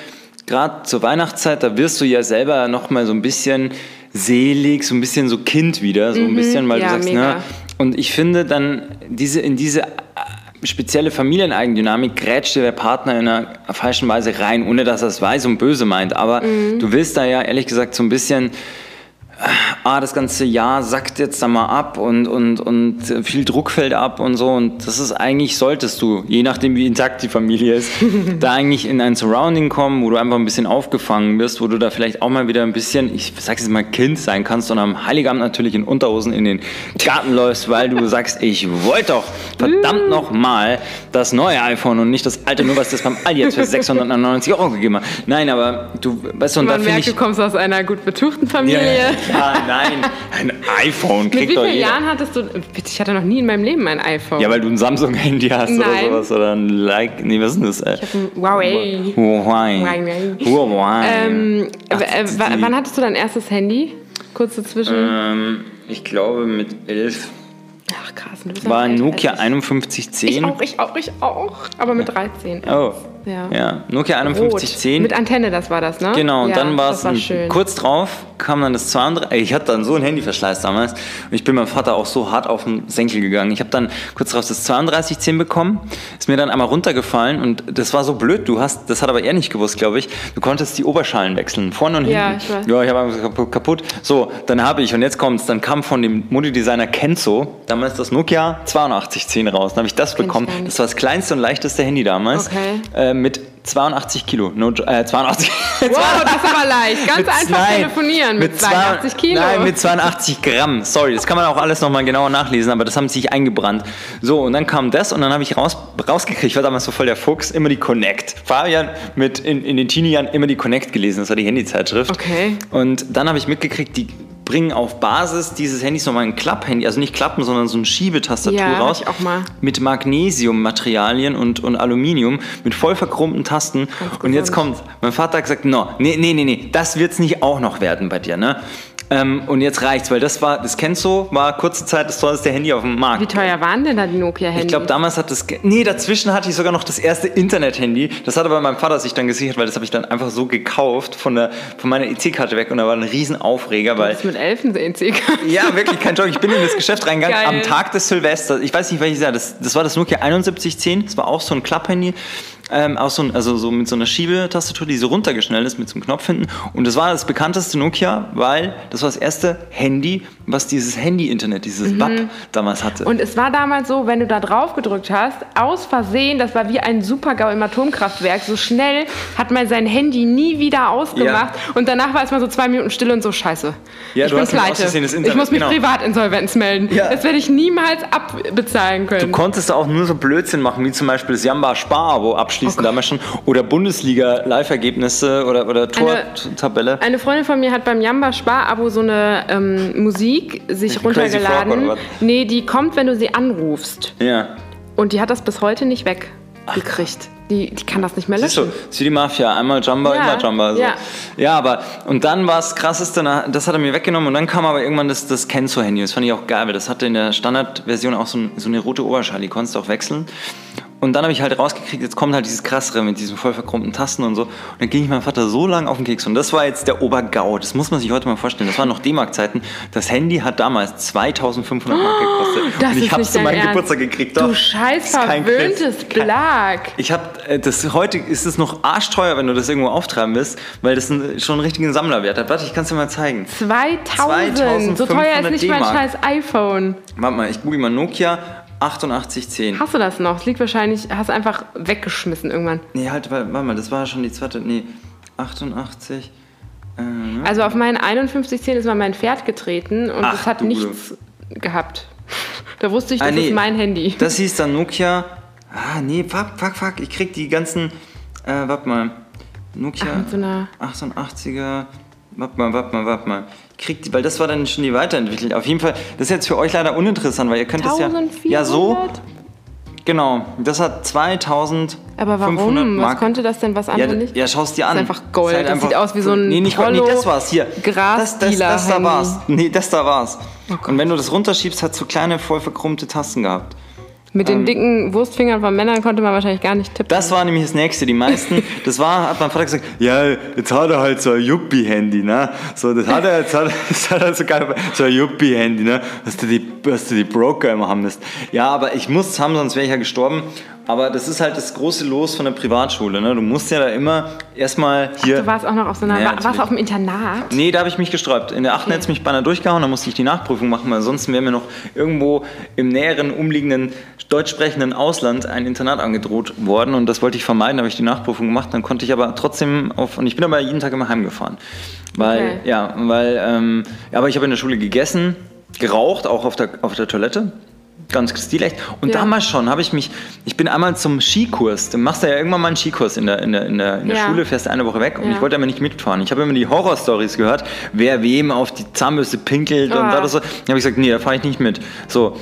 [SPEAKER 1] gerade zur Weihnachtszeit, da wirst du ja selber noch mal so ein bisschen selig, so ein bisschen so Kind wieder, so ein bisschen, weil
[SPEAKER 2] Mhm. ja,
[SPEAKER 1] du sagst,
[SPEAKER 2] mega.
[SPEAKER 1] ne? Und ich finde dann, diese, in diese spezielle Familieneigendynamik grätscht dir der Partner in einer falschen Weise rein, ohne dass er es weiß und böse meint. Aber
[SPEAKER 2] Mhm.
[SPEAKER 1] du willst da ja ehrlich gesagt so ein bisschen ah, das ganze Jahr sackt jetzt da mal ab und, und, und viel Druck fällt ab und so. Und das ist eigentlich, solltest du, je nachdem wie intakt die Familie ist, da eigentlich in ein Surrounding kommen, wo du einfach ein bisschen aufgefangen bist, wo du da vielleicht auch mal wieder ein bisschen, ich sag's jetzt mal, Kind sein kannst und am Heiligabend natürlich in Unterhosen in den Garten läufst, weil du sagst, ich wollte doch verdammt noch mal das neue iPhone und nicht das alte, nur was das beim Aldi jetzt für 699 Euro gegeben hat. Nein, aber du, weißt du, und da
[SPEAKER 2] merkt,
[SPEAKER 1] ich...
[SPEAKER 2] du kommst aus einer gut betuchten Familie.
[SPEAKER 1] Ja, nein, ein iPhone
[SPEAKER 2] Mit
[SPEAKER 1] kriegt
[SPEAKER 2] wie
[SPEAKER 1] doch
[SPEAKER 2] vielen
[SPEAKER 1] jeder.
[SPEAKER 2] Jahren hattest du. Bitte, Ich hatte noch nie in meinem Leben ein iPhone.
[SPEAKER 1] Ja, weil du ein Samsung-Handy hast oder
[SPEAKER 2] Nein.
[SPEAKER 1] sowas oder ein Like, nee, was ist denn das? Äh,
[SPEAKER 2] ein Huawei.
[SPEAKER 1] Huawei.
[SPEAKER 2] Huawei.
[SPEAKER 1] Huawei.
[SPEAKER 2] Ähm,
[SPEAKER 1] Ach,
[SPEAKER 2] w- äh,
[SPEAKER 1] die-
[SPEAKER 2] wann hattest du dein erstes Handy? Kurz dazwischen.
[SPEAKER 1] ähm, ich glaube mit 11
[SPEAKER 2] Ach krass, du bist
[SPEAKER 1] war ein Nokia
[SPEAKER 2] ich.
[SPEAKER 1] 5110.
[SPEAKER 2] Ich auch, ich auch, ich auch. Aber mit 13.
[SPEAKER 1] Oh.
[SPEAKER 2] Ja.
[SPEAKER 1] Ja, Nokia
[SPEAKER 2] Rot.
[SPEAKER 1] 5110.
[SPEAKER 2] Mit Antenne, das war das, ne?
[SPEAKER 1] Genau, und
[SPEAKER 2] ja,
[SPEAKER 1] dann war es kurz drauf, kam dann das 32. Ey, Ich hatte dann so einen Handyverschleiß damals und ich bin meinem Vater auch so hart auf den Senkel gegangen. Ich habe dann kurz drauf das 3210 bekommen, ist mir dann einmal runtergefallen und das war so blöd. Du hast, das hat aber er nicht gewusst, glaube ich. Du konntest die Oberschalen wechseln, vorne und
[SPEAKER 2] Ja,
[SPEAKER 1] hinten.
[SPEAKER 2] ich weiß.
[SPEAKER 1] Ja, ich habe einfach kaputt, kaputt. So, dann habe ich und jetzt kommt's. Dann kam von dem Modedesigner Kenzo damals das Nokia 8210 raus. Dann habe ich das
[SPEAKER 2] Kenn
[SPEAKER 1] bekommen. Das war das kleinste und leichteste Handy damals.
[SPEAKER 2] Okay.
[SPEAKER 1] Äh, mit 82 Kilo. No, äh, 82.
[SPEAKER 2] Wow, das ist aber leicht. Ganz
[SPEAKER 1] Mit
[SPEAKER 2] einfach
[SPEAKER 1] zwei-
[SPEAKER 2] telefonieren mit,
[SPEAKER 1] zwei-
[SPEAKER 2] 82 Kilo.
[SPEAKER 1] Nein, mit 82 Gramm. Sorry, das kann man auch alles nochmal genauer nachlesen, aber das haben sich eingebrannt. So, und dann kam das und dann habe ich raus, rausgekriegt, ich war damals so voll der Fuchs, immer die Connect. Fabian mit in, in den Teenie-Jahren immer die Connect gelesen, das war die Handyzeitschrift.
[SPEAKER 2] Okay.
[SPEAKER 1] Und dann habe ich mitgekriegt, die bringen auf Basis dieses Handys nochmal ein Klapphandy, also nicht Klappen, sondern so eine Schiebetastatur
[SPEAKER 2] Ja,
[SPEAKER 1] raus.
[SPEAKER 2] ich auch mal.
[SPEAKER 1] Mit Magnesiummaterialien und, und Aluminium, mit voll verchromten Tasten. Und jetzt kommt, mein Vater hat gesagt, no, nee, nee, nee, nee, das wird's nicht auch noch werden bei dir, ne? Ähm, und jetzt reicht's, weil das war, das kennst du, war kurze Zeit das teuerste Handy auf dem Markt.
[SPEAKER 2] Wie teuer waren denn da die Nokia-Handys?
[SPEAKER 1] Ich glaube, damals hat das. Nee, dazwischen hatte ich sogar noch das erste Internet-Handy. Das hat aber mein Vater sich dann gesichert, weil das habe ich dann einfach so gekauft von, der, von meiner EC-Karte weg und da war ein Riesenaufreger, weil.
[SPEAKER 2] Das ist mit Elfen EC.
[SPEAKER 1] Ja, wirklich, kein Joke. Ich bin in das Geschäft reingegangen
[SPEAKER 2] Geil.
[SPEAKER 1] am Tag des Silvesters. Ich weiß nicht, welches Jahr. Das, das war das Nokia 7110. Das war auch so ein Klapphandy. Ähm, auch so, ein, also so mit so einer Schiebetastatur, die so runtergeschnellt ist mit so einem Knopf hinten. Und das war das bekannteste Nokia, weil das war das erste Handy, was dieses Handy-Internet, dieses WAP damals hatte.
[SPEAKER 2] Mhm. Und es war damals so, wenn du da drauf gedrückt hast, aus Versehen, das war wie ein Supergau im Atomkraftwerk, so schnell hat man sein Handy nie wieder ausgemacht und danach war es mal so zwei Minuten still und so scheiße.
[SPEAKER 1] Ja,
[SPEAKER 2] ich
[SPEAKER 1] du
[SPEAKER 2] bin
[SPEAKER 1] hast
[SPEAKER 2] pleite.
[SPEAKER 1] Das
[SPEAKER 2] ich
[SPEAKER 1] Internet-
[SPEAKER 2] muss mich
[SPEAKER 1] genau.
[SPEAKER 2] Privatinsolvenz melden.
[SPEAKER 1] Ja.
[SPEAKER 2] Das werde ich niemals abbezahlen können.
[SPEAKER 1] Du konntest auch nur so Blödsinn machen, wie zum Beispiel das Jamba Spar-Abo abschließen
[SPEAKER 2] Oh Gott.
[SPEAKER 1] damals schon. Oder Bundesliga-Live-Ergebnisse oder, oder
[SPEAKER 2] Eine-
[SPEAKER 1] Tor-Tabelle.
[SPEAKER 2] Eine Freundin von mir hat beim Jamba Spar-Abo so eine ähm, Musik sich
[SPEAKER 1] Frog
[SPEAKER 2] runtergeladen.
[SPEAKER 1] was?
[SPEAKER 2] Nee, die kommt, wenn du sie anrufst.
[SPEAKER 1] Ja.
[SPEAKER 2] Und die hat das bis heute nicht weggekriegt. Die, die kann das nicht mehr
[SPEAKER 1] Siehst du,
[SPEAKER 2] löschen.
[SPEAKER 1] ist wie die Mafia, einmal Jamba,
[SPEAKER 2] Ja,
[SPEAKER 1] immer Jamba. So.
[SPEAKER 2] ja.
[SPEAKER 1] ja, aber, und dann war es krasseste, das hat er mir weggenommen und dann kam aber irgendwann das, das Kenzo-Handy. Das fand ich auch geil, weil das hatte in der Standardversion auch so, ein, so eine rote Oberschale, die konntest du auch wechseln. Und dann habe ich halt rausgekriegt, jetzt kommt halt dieses krassere mit diesen voll verchromten Tasten und so. Und dann ging ich meinem Vater so lang auf den Keks. Und das war jetzt der Obergau. Das muss man sich heute mal vorstellen. Das waren noch D-Mark-Zeiten. Das Handy hat damals 2500 Mark gekostet.
[SPEAKER 2] Das
[SPEAKER 1] und ich habe es zu meinem
[SPEAKER 2] Ernst.
[SPEAKER 1] Geburtstag gekriegt.
[SPEAKER 2] Du
[SPEAKER 1] Doch.
[SPEAKER 2] scheiß
[SPEAKER 1] Ist kein
[SPEAKER 2] verwöhntes. Blag.
[SPEAKER 1] Ich habe das heute ist es noch arschteuer, wenn du das irgendwo auftreiben willst, weil das schon einen richtigen Sammlerwert hat. Warte, ich kann es dir mal zeigen.
[SPEAKER 2] 2000. So teuer ist
[SPEAKER 1] 2500
[SPEAKER 2] nicht mein scheiß iPhone.
[SPEAKER 1] Warte mal, ich google mal Nokia 8810.
[SPEAKER 2] Hast du das noch? Es liegt wahrscheinlich, hast du einfach weggeschmissen irgendwann.
[SPEAKER 1] Nee, halt, warte warte mal, das war schon die zweite. Nee, 88. Äh,
[SPEAKER 2] Also auf meinen 5110 ist mal mein Pferd getreten und
[SPEAKER 1] Ach,
[SPEAKER 2] es hat nichts gehabt. Da wusste ich, das
[SPEAKER 1] Ah, nee.
[SPEAKER 2] ist mein Handy.
[SPEAKER 1] Das hieß dann Nokia. Ah, nee, fuck, fuck, fuck. Ich krieg die ganzen. Äh, warte mal. Nokia
[SPEAKER 2] Ach, so einer-
[SPEAKER 1] 88er. Warte mal, warte mal, warte mal. Ich krieg die, weil das war dann schon die weiterentwickelt. Auf jeden Fall, das ist jetzt für euch leider uninteressant, weil ihr könnt das ja.
[SPEAKER 2] 1400?
[SPEAKER 1] Ja, so. Genau, das hat 2500
[SPEAKER 2] Aber warum?
[SPEAKER 1] Mark.
[SPEAKER 2] Was konnte das denn, was
[SPEAKER 1] Ja,
[SPEAKER 2] andere
[SPEAKER 1] d-
[SPEAKER 2] nicht?
[SPEAKER 1] ja, schau's dir an.
[SPEAKER 2] ist einfach Gold.
[SPEAKER 1] halt
[SPEAKER 2] Das sieht aus wie so ein
[SPEAKER 1] Nee, nicht Gold, nee, das war's hier. Das, das, das da war's. Nee, das da war's.
[SPEAKER 2] Oh.
[SPEAKER 1] Und wenn du das runterschiebst, hat so kleine, voll verkrummte Tasten gehabt.
[SPEAKER 2] Mit
[SPEAKER 1] Ähm.
[SPEAKER 2] den dicken Wurstfingern von Männern konnte man wahrscheinlich gar nicht tippen.
[SPEAKER 1] Das war nämlich das Nächste. Die meisten, das war, hat mein Vater gesagt, ja, jetzt hat er halt so ein Yuppie-Handy, ne? So, das hat er, jetzt hat, das hat er so, geil, so ein Yuppie-Handy, ne? Dass du, die, dass du die Broker immer haben musst. Ja, aber ich muss es haben, sonst wäre ich ja gestorben. Aber das ist halt das große Los von der Privatschule, ne? Du musst ja da immer erstmal hier...
[SPEAKER 2] du warst auch noch auf so einer.
[SPEAKER 1] Ja,
[SPEAKER 2] war, warst auf dem Internat?
[SPEAKER 1] Nee, da habe ich mich gesträubt. In der 8. hätte es mich beinahe durchgehauen, da musste ich die Nachprüfung machen, weil ansonsten wäre mir noch irgendwo im näheren umliegenden deutsch sprechenden Ausland ein Internat angedroht worden und das wollte ich vermeiden, da habe ich die Nachprüfung gemacht, dann konnte ich aber trotzdem auf, und ich bin aber jeden Tag immer heimgefahren. Weil,
[SPEAKER 2] Okay.
[SPEAKER 1] ja, weil, ähm, aber ich habe in der Schule gegessen, geraucht, auch auf der, auf der Toilette. Ganz stilecht. Und
[SPEAKER 2] Ja.
[SPEAKER 1] damals schon habe ich mich, ich bin einmal zum Skikurs, du machst ja irgendwann mal einen Skikurs in der, in der, in der, in der
[SPEAKER 2] Ja.
[SPEAKER 1] Schule, fährst eine Woche weg und
[SPEAKER 2] Ja.
[SPEAKER 1] ich wollte aber nicht mitfahren. Ich habe immer die Horrorstories gehört, wer wem auf die Zahnbürste pinkelt und
[SPEAKER 2] Ah.
[SPEAKER 1] da so. Dann habe ich gesagt, nee, da fahre ich nicht mit. So,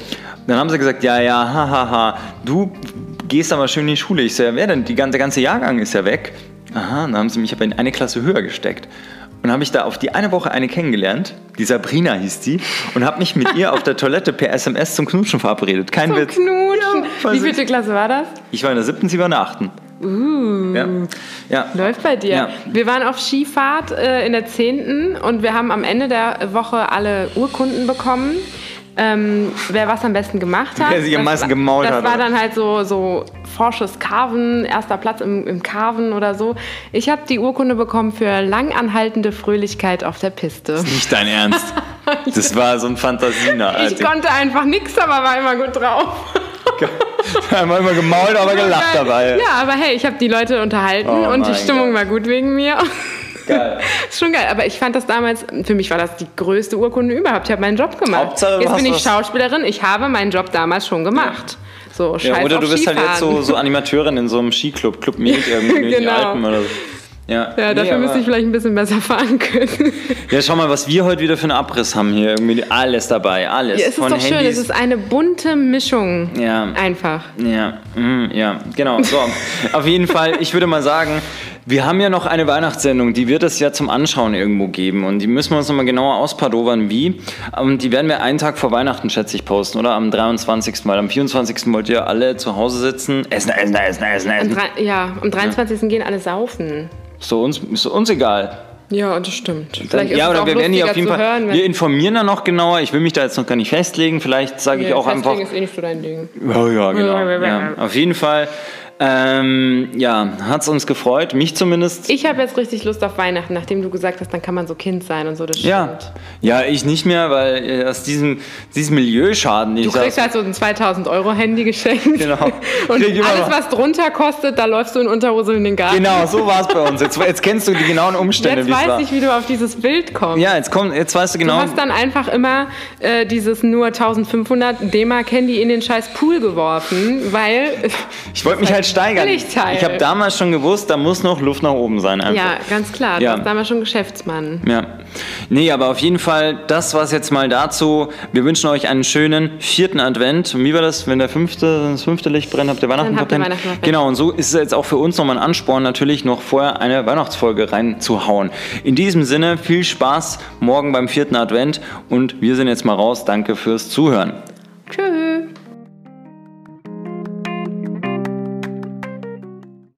[SPEAKER 1] dann haben sie gesagt, ja, ja, hahaha, ha, ha, du gehst aber schön in die Schule. Ich so, ja, wer denn? Die ganze, der ganze Jahrgang ist ja weg. Aha, dann haben sie mich aber in eine Klasse höher gesteckt. Und habe ich da auf die eine Woche eine kennengelernt, die Sabrina hieß die, und habe mich mit ihr auf der Toilette per SMS zum Knutschen verabredet. Kein
[SPEAKER 2] Zum
[SPEAKER 1] Witz.
[SPEAKER 2] Knutschen.
[SPEAKER 1] voll
[SPEAKER 2] Wie
[SPEAKER 1] süß.
[SPEAKER 2] vielte Klasse war das?
[SPEAKER 1] Ich war in der siebten, sie war in der achten.
[SPEAKER 2] Uh.
[SPEAKER 1] Ja. ja.
[SPEAKER 2] Läuft bei dir.
[SPEAKER 1] Ja.
[SPEAKER 2] Wir waren auf Skifahrt äh, in der 10. und wir haben am Ende der Woche alle Urkunden bekommen. Ähm, wer was am besten gemacht hat.
[SPEAKER 1] Wer sich am
[SPEAKER 2] Das
[SPEAKER 1] meisten
[SPEAKER 2] war-
[SPEAKER 1] gemault
[SPEAKER 2] das
[SPEAKER 1] hat,
[SPEAKER 2] war
[SPEAKER 1] oder?
[SPEAKER 2] dann halt so, so forsches Carven, erster Platz im, im Carven oder so. Ich habe die Urkunde bekommen für langanhaltende Fröhlichkeit auf der Piste.
[SPEAKER 1] Nicht dein Ernst. Das war so ein Fantasiener.
[SPEAKER 2] Ich konnte einfach nichts, aber war immer gut drauf.
[SPEAKER 1] Einmal immer gemault, aber gelacht dabei.
[SPEAKER 2] Ja, aber hey, ich habe die Leute unterhalten
[SPEAKER 1] Oh
[SPEAKER 2] und die Stimmung
[SPEAKER 1] Gott.
[SPEAKER 2] war gut wegen mir.
[SPEAKER 1] Geil.
[SPEAKER 2] ist schon geil, aber ich fand das damals, für mich war das die größte Urkunde überhaupt. Ich habe meinen Job gemacht.
[SPEAKER 1] Hauptsache,
[SPEAKER 2] jetzt bin ich Schauspielerin, ich habe meinen Job damals schon gemacht. So, scheiß
[SPEAKER 1] Ja, oder du bist halt jetzt so,
[SPEAKER 2] Skifahren.
[SPEAKER 1] so Animateurin in so einem Skiclub, Club Med irgendwie in die
[SPEAKER 2] Genau.
[SPEAKER 1] Alpen oder so. Ja,
[SPEAKER 2] Ja, dafür
[SPEAKER 1] Nee,
[SPEAKER 2] müsste ich vielleicht ein bisschen besser fahren können.
[SPEAKER 1] Ja, schau mal, was wir heute wieder für einen Abriss haben hier. Irgendwie alles dabei, alles.
[SPEAKER 2] Ja, es ist
[SPEAKER 1] Von
[SPEAKER 2] doch schön,
[SPEAKER 1] Handys.
[SPEAKER 2] es ist eine bunte Mischung.
[SPEAKER 1] Ja.
[SPEAKER 2] Einfach.
[SPEAKER 1] Ja, mm, ja, genau. So, auf jeden Fall, ich würde mal sagen, wir haben ja noch eine Weihnachtssendung, die wird es ja zum Anschauen irgendwo geben und die müssen wir uns nochmal genauer auspadovern, wie. Und die werden wir einen Tag vor Weihnachten, schätze ich, posten, oder? Am 23. Weil am 24. wollt ihr alle zu Hause sitzen, essen, essen, essen, essen,
[SPEAKER 2] Am
[SPEAKER 1] essen.
[SPEAKER 2] drei- Ja, am 23. gehen alle saufen.
[SPEAKER 1] So, uns, ist uns egal.
[SPEAKER 2] Ja, das stimmt.
[SPEAKER 1] Dann,
[SPEAKER 2] Vielleicht ist
[SPEAKER 1] ja,
[SPEAKER 2] es
[SPEAKER 1] oder
[SPEAKER 2] auch
[SPEAKER 1] wir werden die auf jeden Fall.
[SPEAKER 2] hören,
[SPEAKER 1] wir informieren dann noch genauer. Ich will mich da jetzt noch gar nicht festlegen. Vielleicht sage ich
[SPEAKER 2] Nee,
[SPEAKER 1] auch einfach.
[SPEAKER 2] Festlegen ist eh nicht so dein Ding.
[SPEAKER 1] Oh ja, genau.
[SPEAKER 2] Ja, ja, ja.
[SPEAKER 1] Ja, auf jeden Fall. Ähm, ja, hat es uns gefreut, mich zumindest.
[SPEAKER 2] Ich habe jetzt richtig Lust auf Weihnachten, nachdem du gesagt hast, dann kann man so Kind sein und so. Das
[SPEAKER 1] ja.
[SPEAKER 2] stimmt.
[SPEAKER 1] ja, ich nicht mehr, weil äh, aus diesem, diesem Milieuschaden, den
[SPEAKER 2] Du kriegst halt so ein 2000 Euro Handy geschenkt.
[SPEAKER 1] Genau.
[SPEAKER 2] Und alles, was drunter kostet, da läufst du in Unterhose in den Garten.
[SPEAKER 1] Genau, so war es bei uns. Jetzt, jetzt kennst du die genauen Umstände,
[SPEAKER 2] Jetzt weiß ich, wie du auf dieses Bild kommst.
[SPEAKER 1] ja, jetzt, komm, jetzt weißt du
[SPEAKER 2] Du
[SPEAKER 1] genau.
[SPEAKER 2] hast dann einfach immer äh, dieses nur 1500 D-Mark-Handy in den scheiß Pool geworfen, weil...
[SPEAKER 1] ich wollte mich halt steigern.
[SPEAKER 2] Billigteil.
[SPEAKER 1] Ich habe damals schon gewusst, da muss noch Luft nach oben sein. Einfach.
[SPEAKER 2] Ja, ganz klar. Du
[SPEAKER 1] Ja.
[SPEAKER 2] warst damals schon Geschäftsmann.
[SPEAKER 1] Ja. Nee, aber auf jeden Fall, das war's jetzt mal dazu. Wir wünschen euch einen schönen vierten Advent. Und wie war das, wenn der fünfte, das fünfte Licht brennt, habt ihr
[SPEAKER 2] Weihnachten verpennt.
[SPEAKER 1] Genau, und so ist es jetzt auch für uns nochmal ein Ansporn, natürlich noch vorher eine Weihnachtsfolge reinzuhauen. In diesem Sinne, viel Spaß morgen beim vierten Advent und wir sind jetzt mal raus. Danke fürs Zuhören.